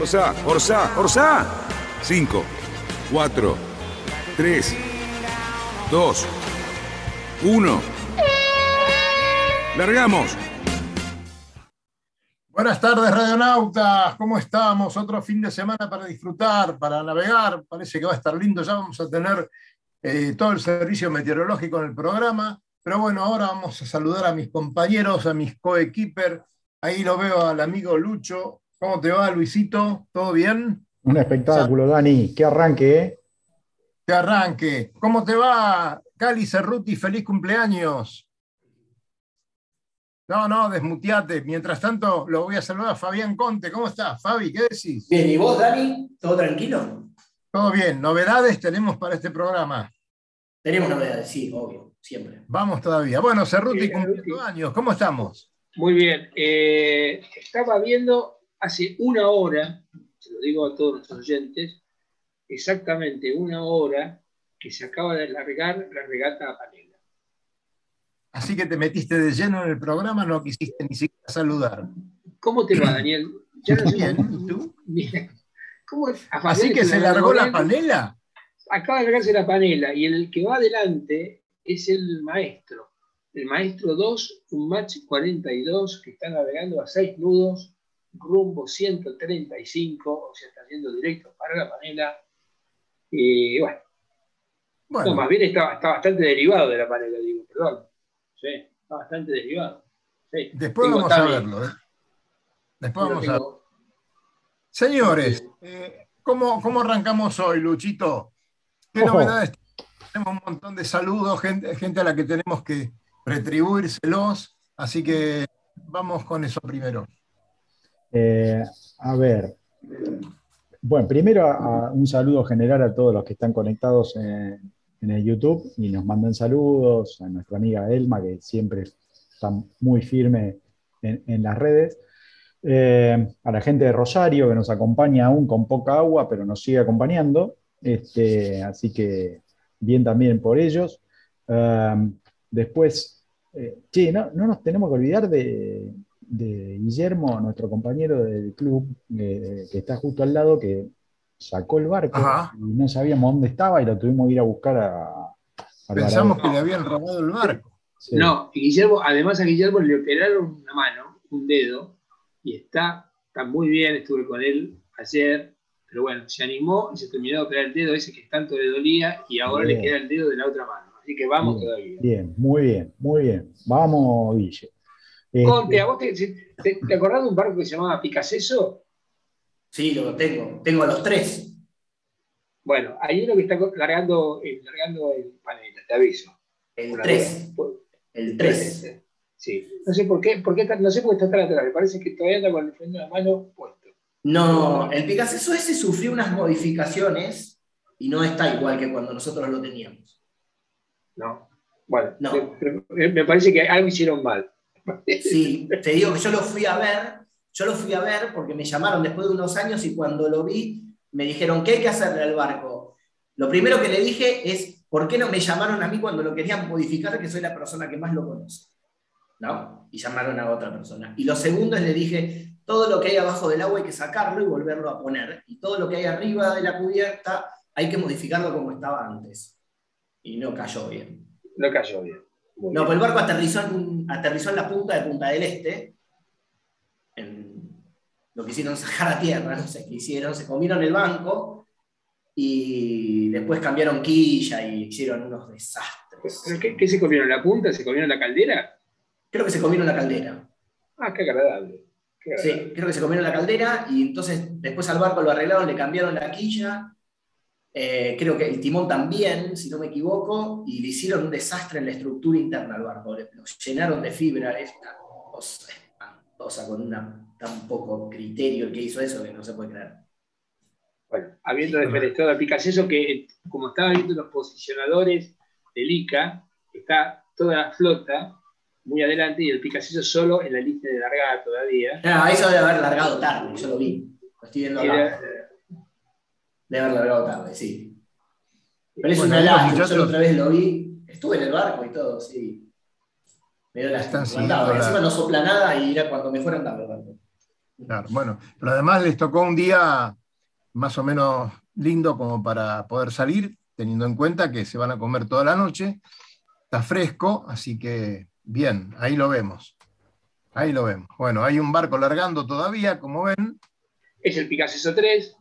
Orsa, Orsa, Orsa. 5, 4, 3, 2, 1. Largamos. Buenas tardes, radionautas. ¿Cómo estamos? Otro fin de semana para disfrutar, para navegar. Parece que va a estar lindo. Ya vamos a tener eh, todo el servicio meteorológico en el programa. Pero bueno, ahora vamos a saludar a mis compañeros, a mis coequiper. Ahí lo veo al amigo Lucho. ¿Cómo te va, Luisito? ¿Todo bien? Un espectáculo, Dani. Qué arranque, ¿eh? Que arranque. ¿Cómo te va, Cali Cerruti? Feliz cumpleaños. No, no, desmuteate. Mientras tanto, lo voy a saludar a Fabián Conte. ¿Cómo estás, Fabi? ¿Qué decís? Bien, ¿y vos, Dani? ¿Todo tranquilo? Todo bien. ¿Novedades tenemos para este programa? Tenemos novedades, sí, obvio, siempre. Vamos todavía. Bueno, Cerruti, Sí, cumpliendo años. ¿Cómo estamos? Muy bien. Eh, estaba viendo hace una hora, se lo digo a todos nuestros oyentes, exactamente una hora que se acaba de largar la regata a panela. Así que te metiste de lleno en el programa, no quisiste ni siquiera saludar. ¿Cómo te va, Daniel? Ya no Bien, ¿y tú? Bien. ¿Cómo Así que se largó la panela. Acaba de largarse la panela y el que va adelante es el maestro. El maestro 2, un match 42 que está navegando a 6 nudos, rumbo 135, o sea, está yendo directo para la panela. Y bueno, no, Bueno, más bien está, está bastante derivado de la panela, digo, perdón. Sí, está bastante derivado. Sí. después Digo, vamos a verlo. ¿eh? Después Pero vamos a tengo- Señores, eh, ¿cómo, cómo arrancamos hoy, Luchito? ¿Qué Ojo. novedades? Tenemos un montón de saludos, gente, gente a la que tenemos que retribuírselos, así que vamos con eso primero. Eh, a ver. Bueno, primero un saludo general a todos los que están conectados en, en el YouTube y nos mandan saludos, a nuestra amiga Elma, que siempre está muy firme en, en las redes. Eh, a la gente de Rosario que nos acompaña aún con poca agua, pero nos sigue acompañando. Este, así que bien también por ellos. Um, después, eh, che, no, no nos tenemos que olvidar de, de Guillermo, nuestro compañero del club, eh, que está justo al lado, que sacó el barco Ajá. y no sabíamos dónde estaba y lo tuvimos que ir a buscar a, a Pensamos que le habían robado el barco. Sí. No, y Guillermo, además a Guillermo le operaron una mano, un dedo, y está, está muy bien, estuve con él ayer, pero bueno, se animó y se terminó de operar el dedo ese que tanto le dolía y ahora Bien. le queda el dedo de la otra mano. Así que vamos Bien. todavía. Bien, muy bien, muy bien. Vamos, Guille. Este, Conte, ¿a vos te, te, te acordás de un barco que se llamaba Picaseso? Sí, lo tengo. Tengo a los tres. Bueno, hay uno que está largando, eh, largando el panela, te aviso. El Una tres. duda. El tres. Sí. No sé por qué, por qué está- no sé por qué está tan atrás. Me parece que todavía anda con el freno de la mano puesto. No, el Picasso ese sufrió unas modificaciones y no está igual que cuando nosotros lo teníamos. No. Bueno, No. me parece que algo hicieron mal. Sí, te digo que yo lo fui a ver, yo lo fui a ver porque me llamaron después de unos años y cuando lo vi me dijeron, ¿qué hay que hacerle al barco? Lo primero que le dije es, ¿por qué no me llamaron a mí cuando lo querían modificar, que soy la persona que más lo conoce? ¿No? Y llamaron a otra persona. Y lo segundo es, le dije, todo lo que hay abajo del agua hay que sacarlo y volverlo a poner. Y todo lo que hay arriba de la cubierta hay que modificarlo como estaba antes. Y no cayó bien. No cayó bien. No, pues el barco aterrizó en, aterrizó en la punta de Punta del Este, en lo que hicieron sacar a tierra, no sé qué hicieron, se comieron el banco y después cambiaron quilla y hicieron unos desastres. ¿Pero qué, qué se comieron? ¿La punta? ¿Se comieron la caldera? Creo que se comieron la caldera. Ah, qué agradable. Qué agradable. Sí, creo que se comieron la caldera y entonces después al barco lo arreglaron, le cambiaron la quilla. Eh, creo que el timón también, si no me equivoco, y le hicieron un desastre en la estructura interna al barco. Lo llenaron de fibra, es una cosa sea, con una, tan poco criterio el que hizo eso que no se puede creer. Bueno, habiendo defenestrado al Picasso, que como estaba viendo los posicionadores del ICA, está toda la flota muy adelante y el Picasso solo en la lista de largada todavía. No, eso debe haber largado tarde, yo lo vi. Lo estoy viendo acá. Debe haber largado tarde, sí. Pero es Bueno, una lástima, yo la otra vez lo vi, estuve en el barco y todo, sí. Me dio lástima, la- Encima no sopla nada y era cuando me fueron tarde el barco. Claro, bueno, pero además les tocó un día más o menos lindo como para poder salir, teniendo en cuenta que se van a comer toda la noche, está fresco, así que bien, ahí lo vemos. Ahí lo vemos. Bueno, hay un barco largando todavía, como ven. Es el Picasso 3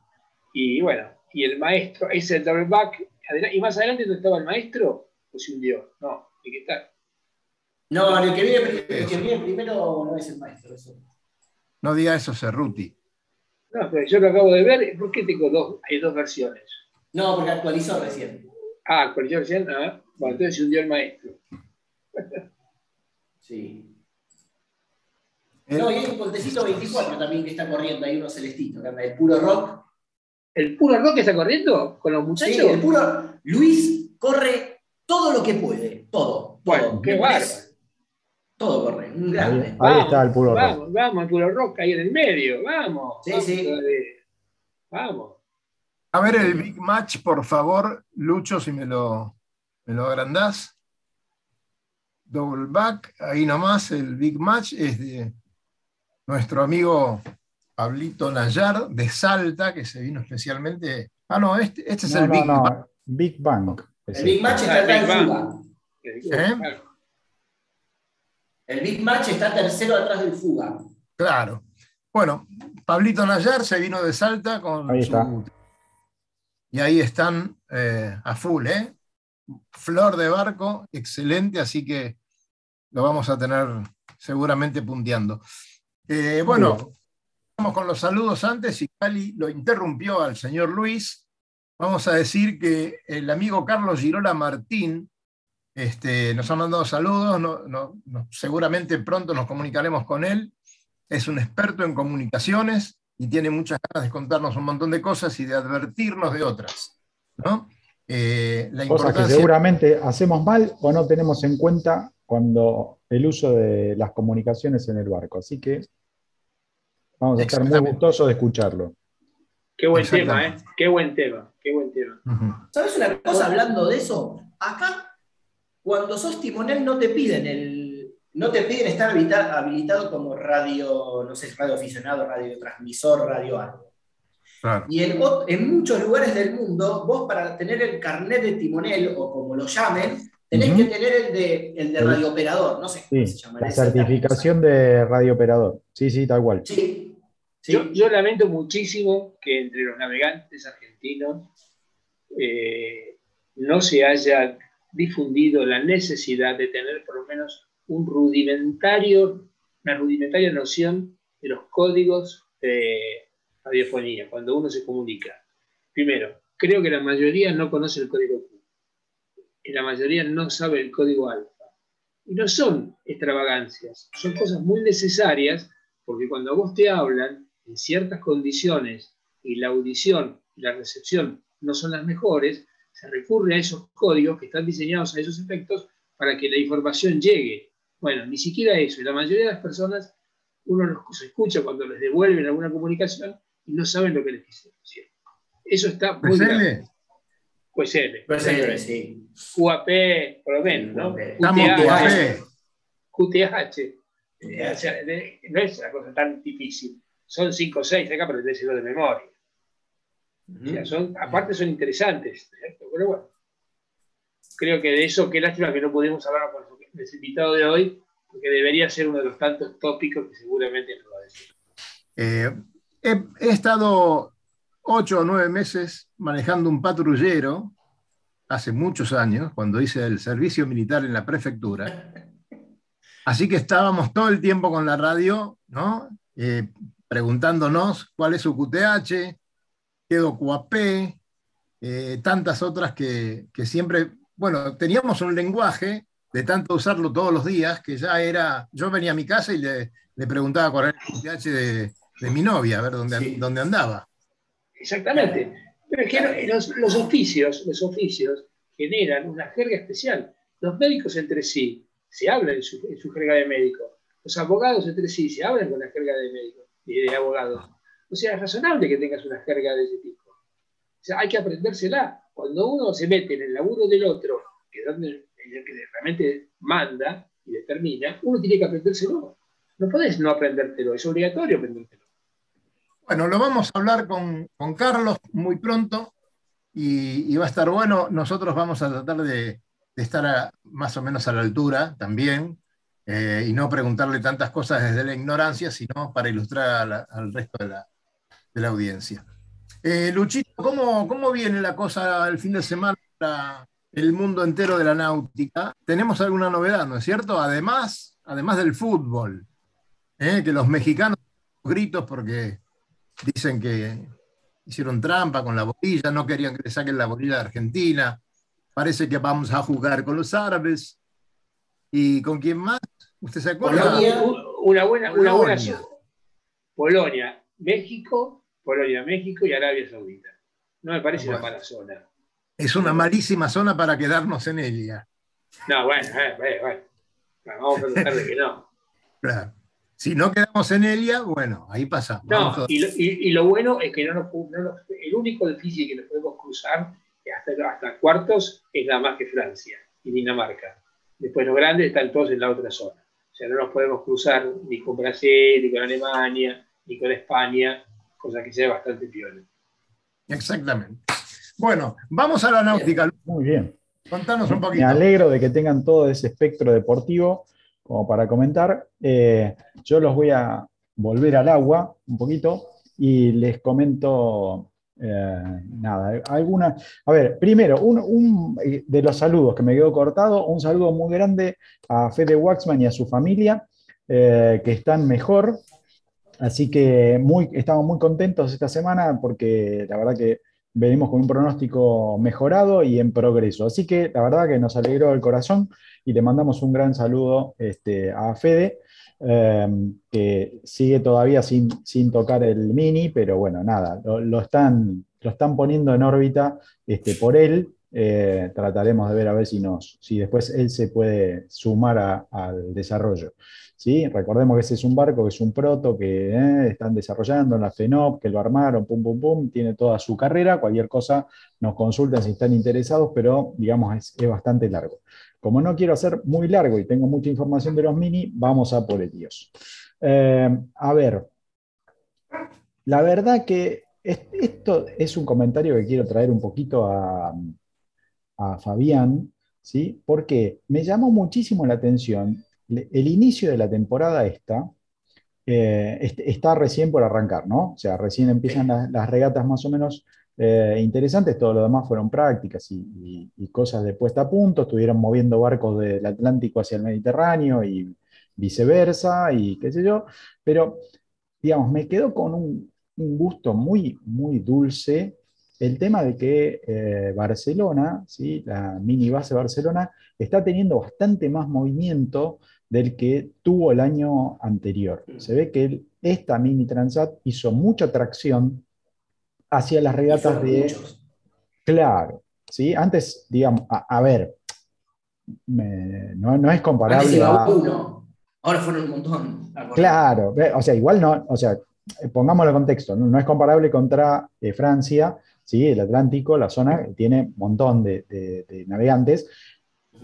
y bueno, y el maestro es el double back. Y más adelante donde estaba el maestro, pues se hundió. No, hay que estar. No, el que viene, pri- el que viene primero no es el maestro. Eso. No diga eso, Cerruti. No, pero yo lo acabo de ver. ¿Por qué tengo dos? Hay dos versiones. No, porque actualizó recién. Ah, actualizó recién. Ah, bueno, entonces se hundió el maestro. Sí. El- No, y hay un Pontecito 24 también que está corriendo, hay uno celestito, que anda el puro rock. ¿El puro rock está corriendo con los muchachos? Sí, el puro. Luis corre todo lo que puede, todo. Bueno, todo. qué parece. Todo corre, un Ahí, grande. ahí está el puro rock. Vamos, vamos, el puro rock ahí en el medio. Vamos. Sí, vamos sí. Vamos. A ver el Big Match, por favor, Lucho, si me lo, me lo agrandás. Double back, ahí nomás, el Big Match es de nuestro amigo Pablito Nayar de Salta, que se vino especialmente. Ah, no, este, este es No, el no, Big no. Big Bang. es El Big. Match está. Fuga. ¿Eh? El Big Match está tercero atrás del Fuga. Claro. Bueno, Pablito Nayar se vino de Salta con Ahí su. Y ahí están eh, a full, ¿eh? Flor de barco, excelente, así que lo vamos a tener seguramente punteando. Eh, bueno. Vamos con los saludos antes y Cali lo interrumpió al señor Luis. Vamos a decir que el amigo Carlos Girola Martín este, nos ha mandado saludos, no- no- no- seguramente pronto nos comunicaremos con él. Es un experto en comunicaciones y tiene muchas ganas de contarnos un montón de cosas y de advertirnos de otras. ¿no? Eh, la Cosas que seguramente hacemos mal o no tenemos en cuenta cuando el uso de las comunicaciones en el barco. Así que vamos a estar muy gustosos de escucharlo. Qué buen tema, ¿eh? Qué buen tema, qué buen tema. Ujú. ¿Sabes una cosa hablando de eso? Acá, cuando sos timonel, no te piden el. No te piden estar habilitado como radio, no sé, radio aficionado, radio transmisor, radio algo. Claro. Y en, muchos lugares del mundo, vos para tener el carnet de timonel, o como lo llamen, tenés que tener el de, el de radiooperador, no sé cómo se llama. la certificación de radiooperador. Sí, sí, tal cual. Sí. Sí. Yo, yo lamento muchísimo que entre los navegantes argentinos eh, no se haya difundido la necesidad de tener por lo menos un rudimentario, una rudimentaria noción de los códigos de radiofonía cuando uno se comunica. Primero, creo que la mayoría no conoce el código Q. Y la mayoría no sabe el código alfa. Y no son extravagancias, son cosas muy necesarias porque cuando a vos te hablan en ciertas condiciones y la audición y la recepción no son las mejores, se recurre a esos códigos que están diseñados a esos efectos para que la información llegue. Bueno, ni siquiera eso. Y la mayoría de las personas, uno los escucha cuando les devuelven alguna comunicación y no saben lo que les quisieron decir. Eso está muy grave. PSL, Pues L, Pues sí, sí. QAP, por lo menos, ¿no? Estamos QTH. QAP. QTH. O sea, de- no es una cosa tan difícil. Son 5 o 6 acá, pero decirlo de memoria. O sea, son, aparte son interesantes, ¿cierto? pero bueno. Creo que de eso, qué lástima que no pudimos hablar con nuestro invitado de hoy, porque debería ser uno de los tantos tópicos que seguramente nos va a decir. Eh, he, he estado ocho o nueve meses manejando un patrullero hace muchos años, cuando hice el servicio militar en la prefectura. Así que estábamos todo el tiempo con la radio, ¿no? Eh, preguntándonos cuál es su QTH, qué QAP, eh, tantas otras que, que siempre, bueno, teníamos un lenguaje de tanto usarlo todos los días, que ya era, yo venía a mi casa y le, le preguntaba cuál era el pH de, de mi novia, a ver dónde, Sí. dónde andaba. Exactamente. Pero es que los, los oficios, los oficios generan una jerga especial. Los médicos entre sí se hablan en su, en su jerga de médico. Los abogados entre sí se hablan con la jerga de médico y de abogados. O sea, es razonable que tengas una jerga de ese tipo. O sea, hay que aprendérsela. Cuando uno se mete en el laburo del otro, que es donde el que realmente manda y determina, uno tiene que aprendérselo. No podés no aprendértelo, es obligatorio aprendértelo. Bueno, lo vamos a hablar con, con Carlos muy pronto y, y va a estar bueno. Nosotros vamos a tratar de, de estar a- más o menos a la altura también eh, y no preguntarle tantas cosas desde la ignorancia, sino para ilustrar al resto de la, de la audiencia. Eh, Luchito, ¿cómo, ¿cómo viene la cosa el fin de semana para el mundo entero de la náutica? Tenemos alguna novedad, ¿no es cierto? Además, además del fútbol, ¿eh? que los mexicanos gritos porque dicen que hicieron trampa con la bolilla, no querían que le saquen la bolilla de Argentina. Parece que vamos a jugar con los árabes. ¿Y con quién más? ¿Usted se acuerda? Polonia. Una buena, una buena Polonia. zona. Polonia, México, Polonia, México y Arabia Saudita. No me parece Bueno. una mala zona. Es una malísima zona para quedarnos en ella. No, bueno, eh, bueno, bueno. No, Vamos a tratar de que no. Claro. Si no quedamos en ella, bueno, ahí pasamos. No, y lo, y- y lo bueno es que no nos, no nos- el único difícil que nos podemos cruzar hasta, hasta cuartos es nada más que Francia y Dinamarca. Después los grandes están todos en la otra zona. O sea, no nos podemos cruzar ni con Brasil, ni con Alemania, ni con España, cosa que sea bastante piola. Exactamente. Bueno, vamos a la náutica. Muy bien. Contanos un Me poquito. alegro de que tengan todo ese espectro deportivo como para comentar. Eh, yo los voy a volver al agua un poquito y les comento eh, nada, alguna. A ver, primero, un, eh, de los saludos que me quedó cortado, un saludo muy grande a Fede Waxman y a su familia, eh, que están mejor. Así que muy, estamos muy contentos esta semana porque la verdad que venimos con un pronóstico mejorado y en progreso. Así que la verdad que nos alegró el corazón y le mandamos un gran saludo este, a Fede, eh, que sigue todavía sin, sin tocar el mini, pero bueno, nada, lo, lo están, lo están poniendo en órbita este, por él. Eh, trataremos de ver a ver si, nos, si después él se puede sumar a- al desarrollo. ¿sí? Recordemos que ese es un barco, que es un proto que eh, están desarrollando en la FENOP, que lo armaron, pum, pum, pum, tiene toda su carrera, cualquier cosa nos consultan si están interesados, pero digamos es, es bastante largo. Como no quiero hacer muy largo y tengo mucha información de los mini, vamos a por ellos. Eh, a ver, la verdad que es- esto es un comentario que quiero traer un poquito a, a Fabián, ¿sí? Porque me llamó muchísimo la atención el inicio de la temporada esta, eh, est- está recién por arrancar, ¿no? O sea, recién empiezan las regatas más o menos eh, interesantes, todo lo demás fueron prácticas y, cosas de puesta a punto, estuvieron moviendo barcos del Atlántico hacia el Mediterráneo y viceversa, y qué sé yo, pero, digamos, me quedó con un, gusto muy, muy dulce el tema de que eh, Barcelona, ¿sí? la mini base Barcelona, está teniendo bastante más movimiento del que tuvo el año anterior. Se ve que esta mini Transat hizo mucha tracción hacia las regatas de... muchos. Claro, ¿sí? Antes, digamos, a, a ver, me- no, no es comparable iba a... uno, ahora fueron un montón. Claro, o sea, igual no, o sea, pongámoslo en contexto, no, no es comparable contra eh, Francia, ¿sí? El Atlántico, la zona tiene un montón de, de- de navegantes,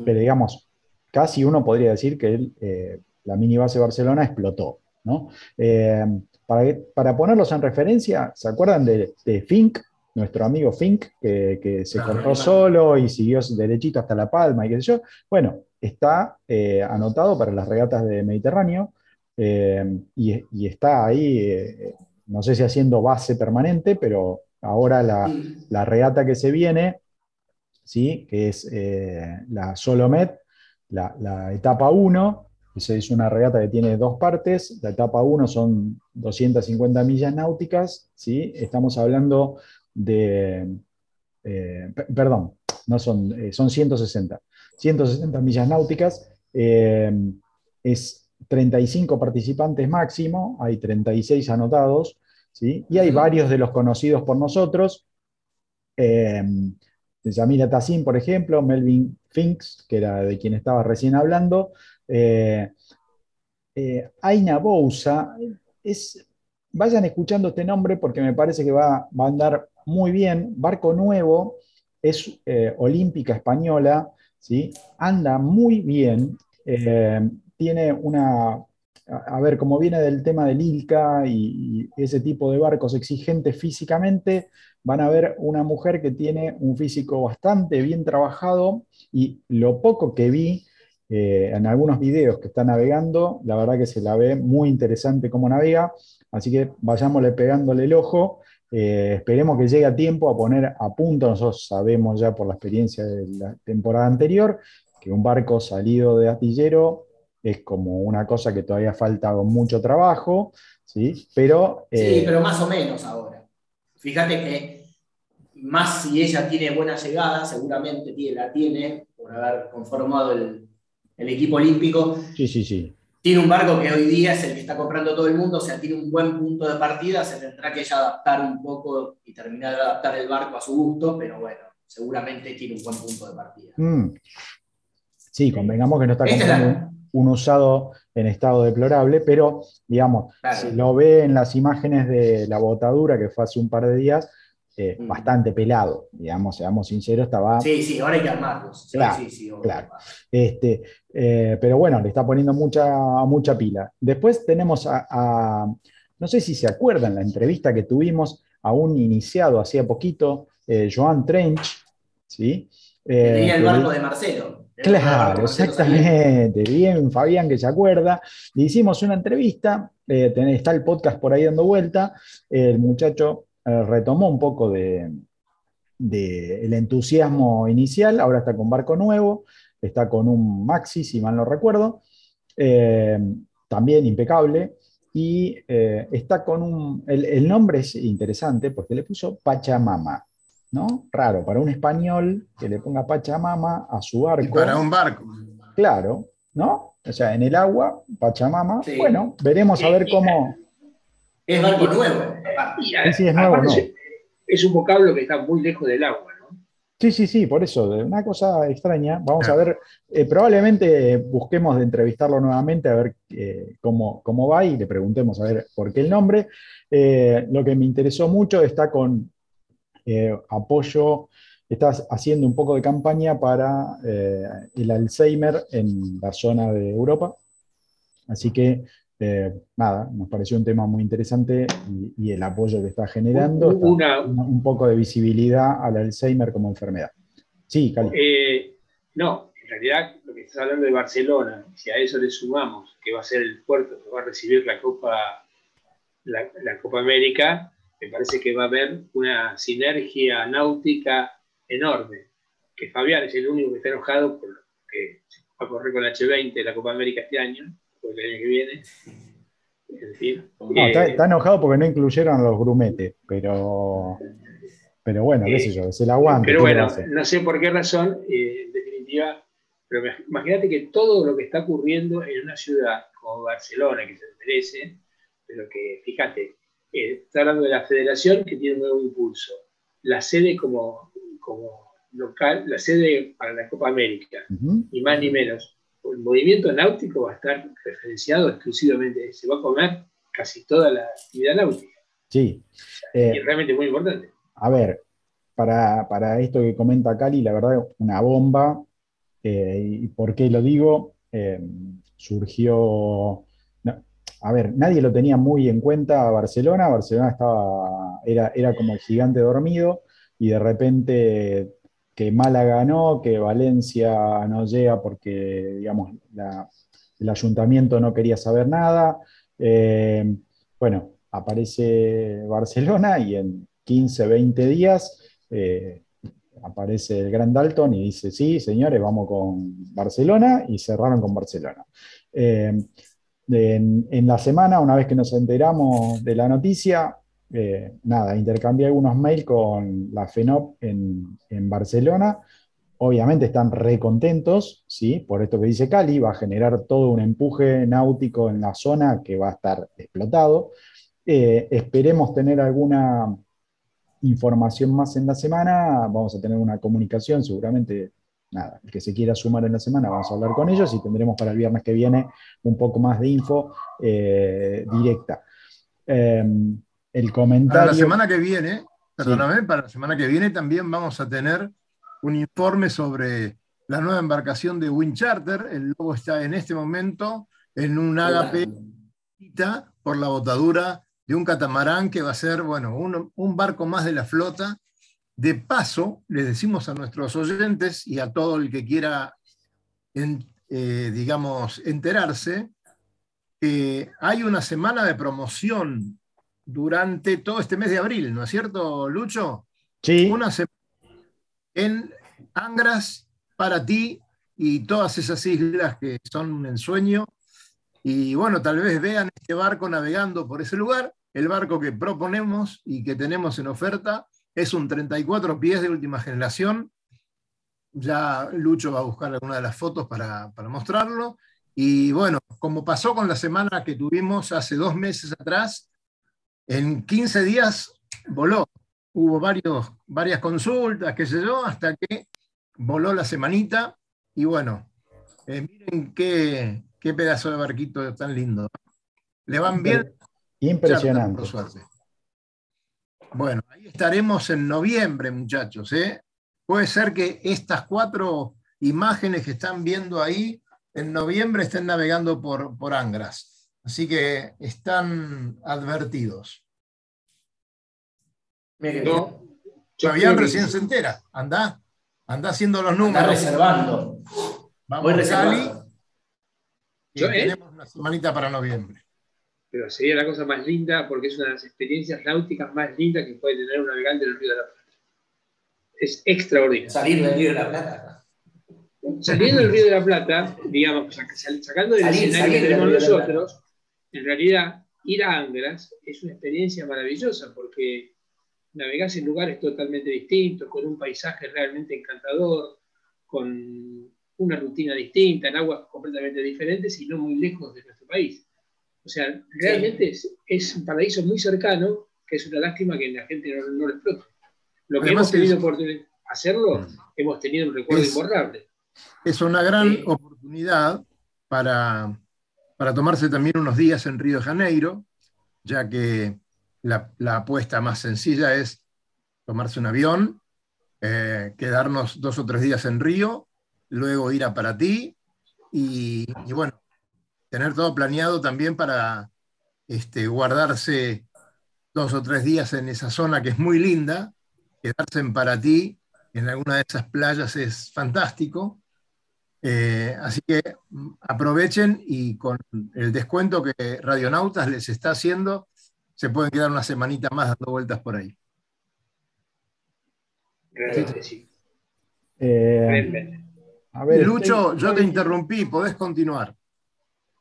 pero digamos, casi uno podría decir que el, eh, la mini base Barcelona explotó, ¿no? Eh, para, para ponerlos en referencia, ¿se acuerdan de, de Fink, nuestro amigo Fink, que, que se cortó solo y siguió derechito hasta La Palma y qué sé yo? Bueno, está eh, anotado para las regatas de Mediterráneo eh, y, y está ahí, eh, no sé si haciendo base permanente, pero ahora la, regata que se viene, ¿sí? que es la Solomet, la, la etapa 1, esa es una regata que tiene dos partes, la etapa 1 son 250 millas náuticas, ¿sí? estamos hablando de, eh, pe- perdón, no son, eh, son 160, 160 millas náuticas. Eh, es 35 participantes máximo, hay 36 anotados, ¿sí? y hay varios de los conocidos por nosotros. Yamila Tassin, por ejemplo, Melvin Finks, que era de quien estaba recién hablando. Eh, eh, Aina Bouza, es, vayan escuchando este nombre porque me parece que va, a andar muy bien. Barco Nuevo es eh, olímpica española, ¿sí? anda muy bien. tiene una, a ver, como viene del tema del ILCA y, ese tipo de barcos exigentes físicamente, van a ver una mujer que tiene un físico bastante bien trabajado y lo poco que vi eh, en algunos videos que está navegando, la verdad que se la ve muy interesante cómo navega, así que vayámosle pegándole el ojo. Eh, esperemos que llegue a tiempo a poner a punto, nosotros sabemos ya por la experiencia de la temporada anterior, que un barco salido de astillero es como una cosa que todavía falta mucho trabajo, ¿sí? Pero, sí, eh, pero más o menos ahora. Fíjate que más si ella tiene buena llegada, seguramente tiene, la tiene por haber conformado el, equipo olímpico. Sí, sí, sí. Tiene un barco que hoy día es el que está comprando todo el mundo, o sea, tiene un buen punto de partida, se tendrá que ella adaptar un poco y terminar de adaptar el barco a su gusto, pero bueno, seguramente tiene un buen punto de partida. Mm. Sí, convengamos que no está comprando un usado en estado deplorable, pero digamos, si lo ve en las imágenes de la botadura que fue hace un par de días, eh, mm. bastante pelado, digamos, seamos sinceros, estaba... Sí, sí, ahora hay que armarlos. claro, claro. Este, eh, pero bueno, le está poniendo mucha, mucha pila. Después tenemos a, no sé si se acuerdan, la entrevista que tuvimos a un iniciado hacía poquito, eh, Joan Trench, ¿sí? Tenía el barco de Marcelo. Claro, exactamente. Bien, Fabián, que se acuerda. Le hicimos una entrevista, eh, está el podcast por ahí dando vuelta. El muchacho retomó un poco de, el entusiasmo inicial, ahora está con barco nuevo, está con un Maxi, si mal no recuerdo, eh, también impecable. Y está con un. el nombre es interesante porque le puso Pachamama. ¿no? Raro, para un español que le ponga Pachamama a su barco. para un barco. Claro, ¿no? O sea, en el agua, Pachamama. Bueno, veremos a ver cómo. Es barco nuevo. Sí, es nuevo, ¿no? Es un vocablo que está muy lejos del agua, ¿no? Sí, sí, sí, por eso, una cosa extraña. Vamos a ver, eh, probablemente busquemos de entrevistarlo nuevamente a ver eh, cómo, cómo va y le preguntemos a ver por qué el nombre. Eh, lo que me interesó mucho está con eh, apoyo, estás haciendo un poco de campaña para eh, el Alzheimer en la zona de Europa. Así que, eh, nada, nos pareció un tema muy interesante y, el apoyo que está generando, un poco de visibilidad al Alzheimer como enfermedad. Sí, Cali. no, en realidad lo que estás hablando de Barcelona, si a eso le sumamos que va a ser el puerto que va a recibir la Copa, la Copa América, me parece que va a haber una sinergia náutica enorme. Que Fabián es el único que está enojado porque va a correr con la H20 la Copa América este año, o el año que viene. está, enojado porque no incluyeron los grumetes, pero, pero bueno, qué sé yo, es el aguante. Pero bueno, no sé por qué razón, eh, en definitiva, pero imagínate que todo lo que está ocurriendo en una ciudad como Barcelona, que se merece, pero que, fíjate, está hablando de la federación que tiene un nuevo impulso. La sede como, como local, la sede para la Copa América, ni más ni menos. El movimiento náutico va a estar referenciado exclusivamente, se va a comer casi toda la actividad náutica. Sí. y es eh, realmente muy importante. A ver, para, para, esto que comenta Cali, la verdad, una bomba. Eh, ¿Y por qué lo digo? Eh, surgió a ver, nadie lo tenía muy en cuenta a Barcelona, Barcelona estaba, era, era como el gigante dormido y de repente que Málaga ganó, que Valencia no llega porque, digamos, el ayuntamiento no quería saber nada. Eh, bueno, aparece Barcelona y en 15, 20 días eh, aparece el Gran Dalton y dice, sí, señores, vamos con Barcelona y cerraron con Barcelona. Eh, en, la semana, una vez que nos enteramos de la noticia, eh, nada, intercambié algunos mails con la FENOP en, Barcelona obviamente están recontentos, ¿sí? Por esto que dice Cali, va a generar todo un empuje náutico en la zona que va a estar explotado. Eh, esperemos tener alguna información más en la semana, vamos a tener una comunicación, seguramente, nada, el que se quiera sumar en la semana, vamos a hablar con ellos y tendremos para el viernes que viene un poco más de info eh, directa. El comentario... Para la semana que viene, perdóname, para la semana que viene también vamos a tener un informe sobre la nueva embarcación de Wind Charter. El logo está en este momento en un ágape por la botadura de un catamarán que va a ser, bueno, un, barco más de la flota. De paso, les decimos a nuestros oyentes y a todo el que quiera, eh, digamos, enterarse, que hay una semana de promoción durante todo este mes de abril, ¿no es cierto, Lucho? Sí. Una semana en Angras para ti y todas esas islas que son un ensueño y bueno, tal vez vean este barco navegando por ese lugar. El barco que proponemos y que tenemos en oferta es un 34 pies de última generación. Ya Lucho va a buscar alguna de las fotos para, mostrarlo. Y bueno, como pasó con la semana que tuvimos hace dos meses atrás, en 15 días voló. Hubo varios, varias consultas, qué sé yo, hasta que voló la semanita. Y bueno, eh, miren qué, Qué pedazo de barquito tan lindo. ¿Le van bien? Impresionante. Bueno, ahí estaremos en noviembre, muchachos. ¿eh? Puede ser que estas cuatro imágenes que están viendo ahí en noviembre estén navegando por, por Angras. Así que están advertidos. No, Fabián recién se entera. Anda, anda haciendo los números. Está reservando. Vamos a Cali ¿eh? tenemos una semanita para noviembre. Pero sería la cosa más linda porque es una de las experiencias náuticas más lindas que puede tener un navegante en el Río de la Plata. Es extraordinario. Salir del Río de la Plata. Saliendo del Río de la Plata, digamos, sacando del escenario que tenemos nosotros, en realidad ir a Angras es una experiencia maravillosa porque navegás en lugares totalmente distintos, con un paisaje realmente encantador, con una rutina distinta, en aguas completamente diferentes y no muy lejos de nuestro país. O sea, realmente es, un paraíso muy cercano, que es una lástima que la gente no, lo explota. Lo que hemos tenido por hacerlo, mm. hemos tenido un recuerdo imborrable. Es una gran oportunidad para, para tomarse también unos días en Río de Janeiro, ya que la, apuesta más sencilla es tomarse un avión, eh, quedarnos dos o tres días en Río luego ir a para ti y, bueno, tener todo planeado también para este, guardarse dos o tres días en esa zona que es muy linda, quedarse en para ti en alguna de esas playas es fantástico. Eh, así que mm, aprovechen y con el descuento que Radionautas les está haciendo, se pueden quedar una semanita más dando vueltas por ahí. Sí. Eh, Lucho, yo te interrumpí, podés continuar.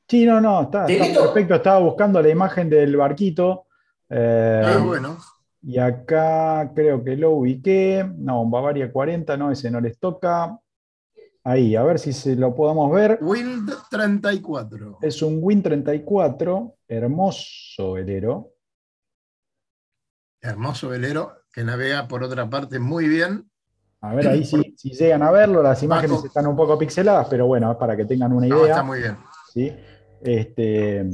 Sí, no, no, está, perfecto. Estaba buscando la imagen del barquito. Eh, ah, bueno. Y acá creo que lo ubiqué. No, Bavaria 40, no, ese no les toca. Ahí, a ver si se lo podemos ver. Wind 34. Es un Wind 34, hermoso velero. Hermoso velero que navega por otra parte muy bien. A ver ahí si, si llegan a verlo, las imágenes están un poco pixeladas, pero bueno, es para que tengan una idea. está muy bien. ¿sí? Este,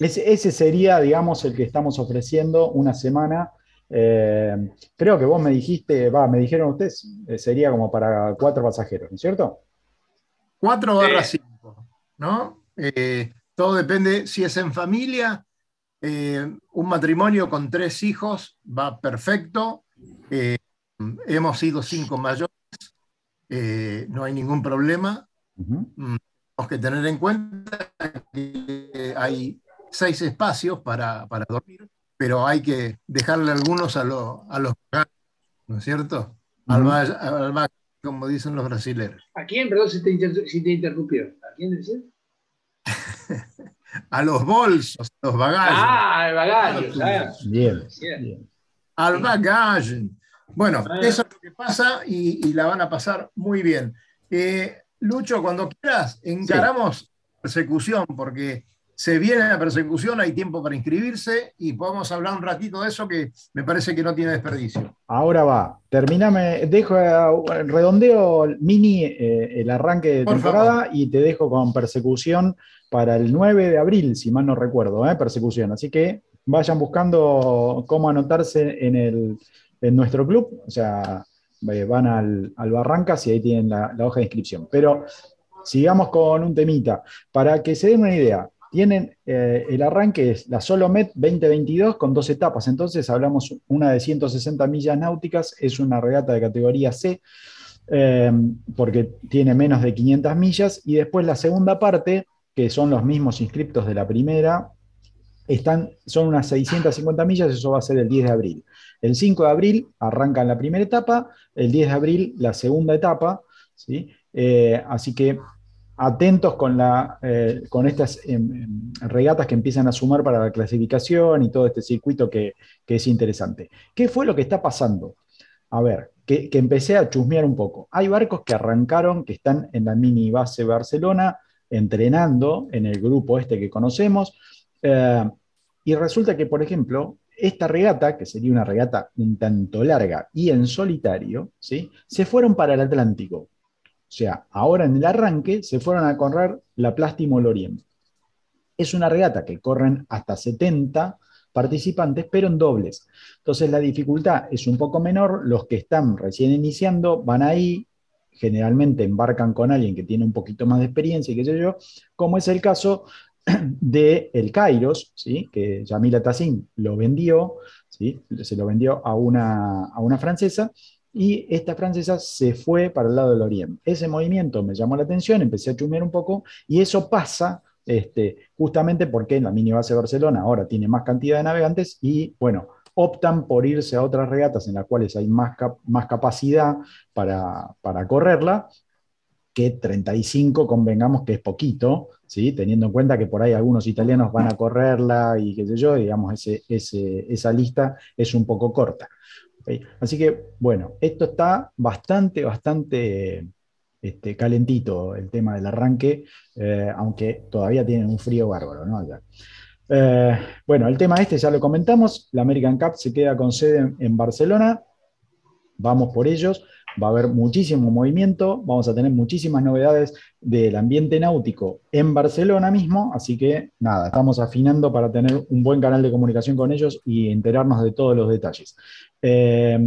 ese, sería, digamos, el que estamos ofreciendo una semana. Eh, creo que vos me dijiste, va, me dijeron ustedes, eh, sería como para cuatro pasajeros, ¿no es cierto? Cuatro barra cinco, ¿no? Eh, todo depende, si es en familia, un matrimonio con tres hijos va perfecto. Hemos sido cinco mayores, eh, no hay ningún problema. Mm, tenemos que tener en cuenta que hay seis espacios para, dormir, pero hay que dejarle algunos a, a los ¿no es cierto? al, como dicen los brasileños. ¿A quién, perdón, si te, si te interrumpió? ¿A quién decís? a los bolsos, a los bagajes. Ah, el bagaje, Bien, bien. Al bagaje. Bueno, Ah. eso es lo que pasa y, y la van a pasar muy bien. Eh, Lucho, cuando quieras, encaramos persecución, porque se viene la persecución, hay tiempo para inscribirse y podemos hablar un ratito de eso que me parece que no tiene desperdicio. Ahora va, terminame, dejo, eh, redondeo mini eh, el arranque de Por temporada y te dejo con persecución para el 9 de abril, si mal no recuerdo, eh, persecución. Así que vayan buscando cómo anotarse en, el, en nuestro club, o sea, eh, van al, al Barrancas y ahí tienen la, la hoja de inscripción. Pero sigamos con un temita, para que se den una idea. Tienen eh, el arranque es la Solomet 2022 con dos etapas. Entonces hablamos una de 160 millas náuticas, es una regata de categoría C, eh, porque tiene menos de 500 millas. Y después la segunda parte, que son los mismos inscriptos de la primera, están, son unas 650 millas, eso va a ser el 10 de abril. El 5 de abril arrancan la primera etapa, el 10 de abril la segunda etapa, ¿sí? Eh, así que atentos con, eh, con estas eh, regatas que empiezan a sumar para la clasificación y todo este circuito que, que, es interesante. ¿Qué fue lo que está pasando? A ver, que, que, empecé a chusmear un poco. Hay barcos que arrancaron, que están en la mini base Barcelona, entrenando en el grupo este que conocemos, eh, y resulta que, por ejemplo, esta regata, que sería una regata un tanto larga y en solitario, ¿sí? se fueron para el Atlántico. O sea, ahora en el arranque se fueron a correr la Plástimo Lorient. Es una regata que corren hasta 70 participantes, pero en dobles. Entonces la dificultad es un poco menor. Los que están recién iniciando van ahí, generalmente embarcan con alguien que tiene un poquito más de experiencia y qué sé yo, como es el caso de el Kairos, ¿sí? que Yamila Tassin lo vendió, ¿sí? se lo vendió a una, a una francesa, y esta francesa se fue para el lado del Oriente. Ese movimiento me llamó la atención, empecé a chumear un poco, y eso pasa este, justamente porque la mini base de Barcelona ahora tiene más cantidad de navegantes y, bueno, optan por irse a otras regatas en las cuales hay más, más capacidad para, para correrla, que 35 convengamos que es poquito, ¿sí? teniendo en cuenta que por ahí algunos italianos van a correrla y qué sé yo, digamos, ese, esa lista es un poco corta. Así que, bueno, esto está bastante, bastante este, calentito el tema del arranque, eh, aunque todavía tienen un frío bárbaro, ¿no? Eh, bueno, el tema este ya lo comentamos, la American Cup se queda con sede en Barcelona, vamos por ellos va a haber muchísimo movimiento, vamos a tener muchísimas novedades del ambiente náutico en Barcelona mismo, así que nada, estamos afinando para tener un buen canal de comunicación con ellos y enterarnos de todos los detalles. Eh,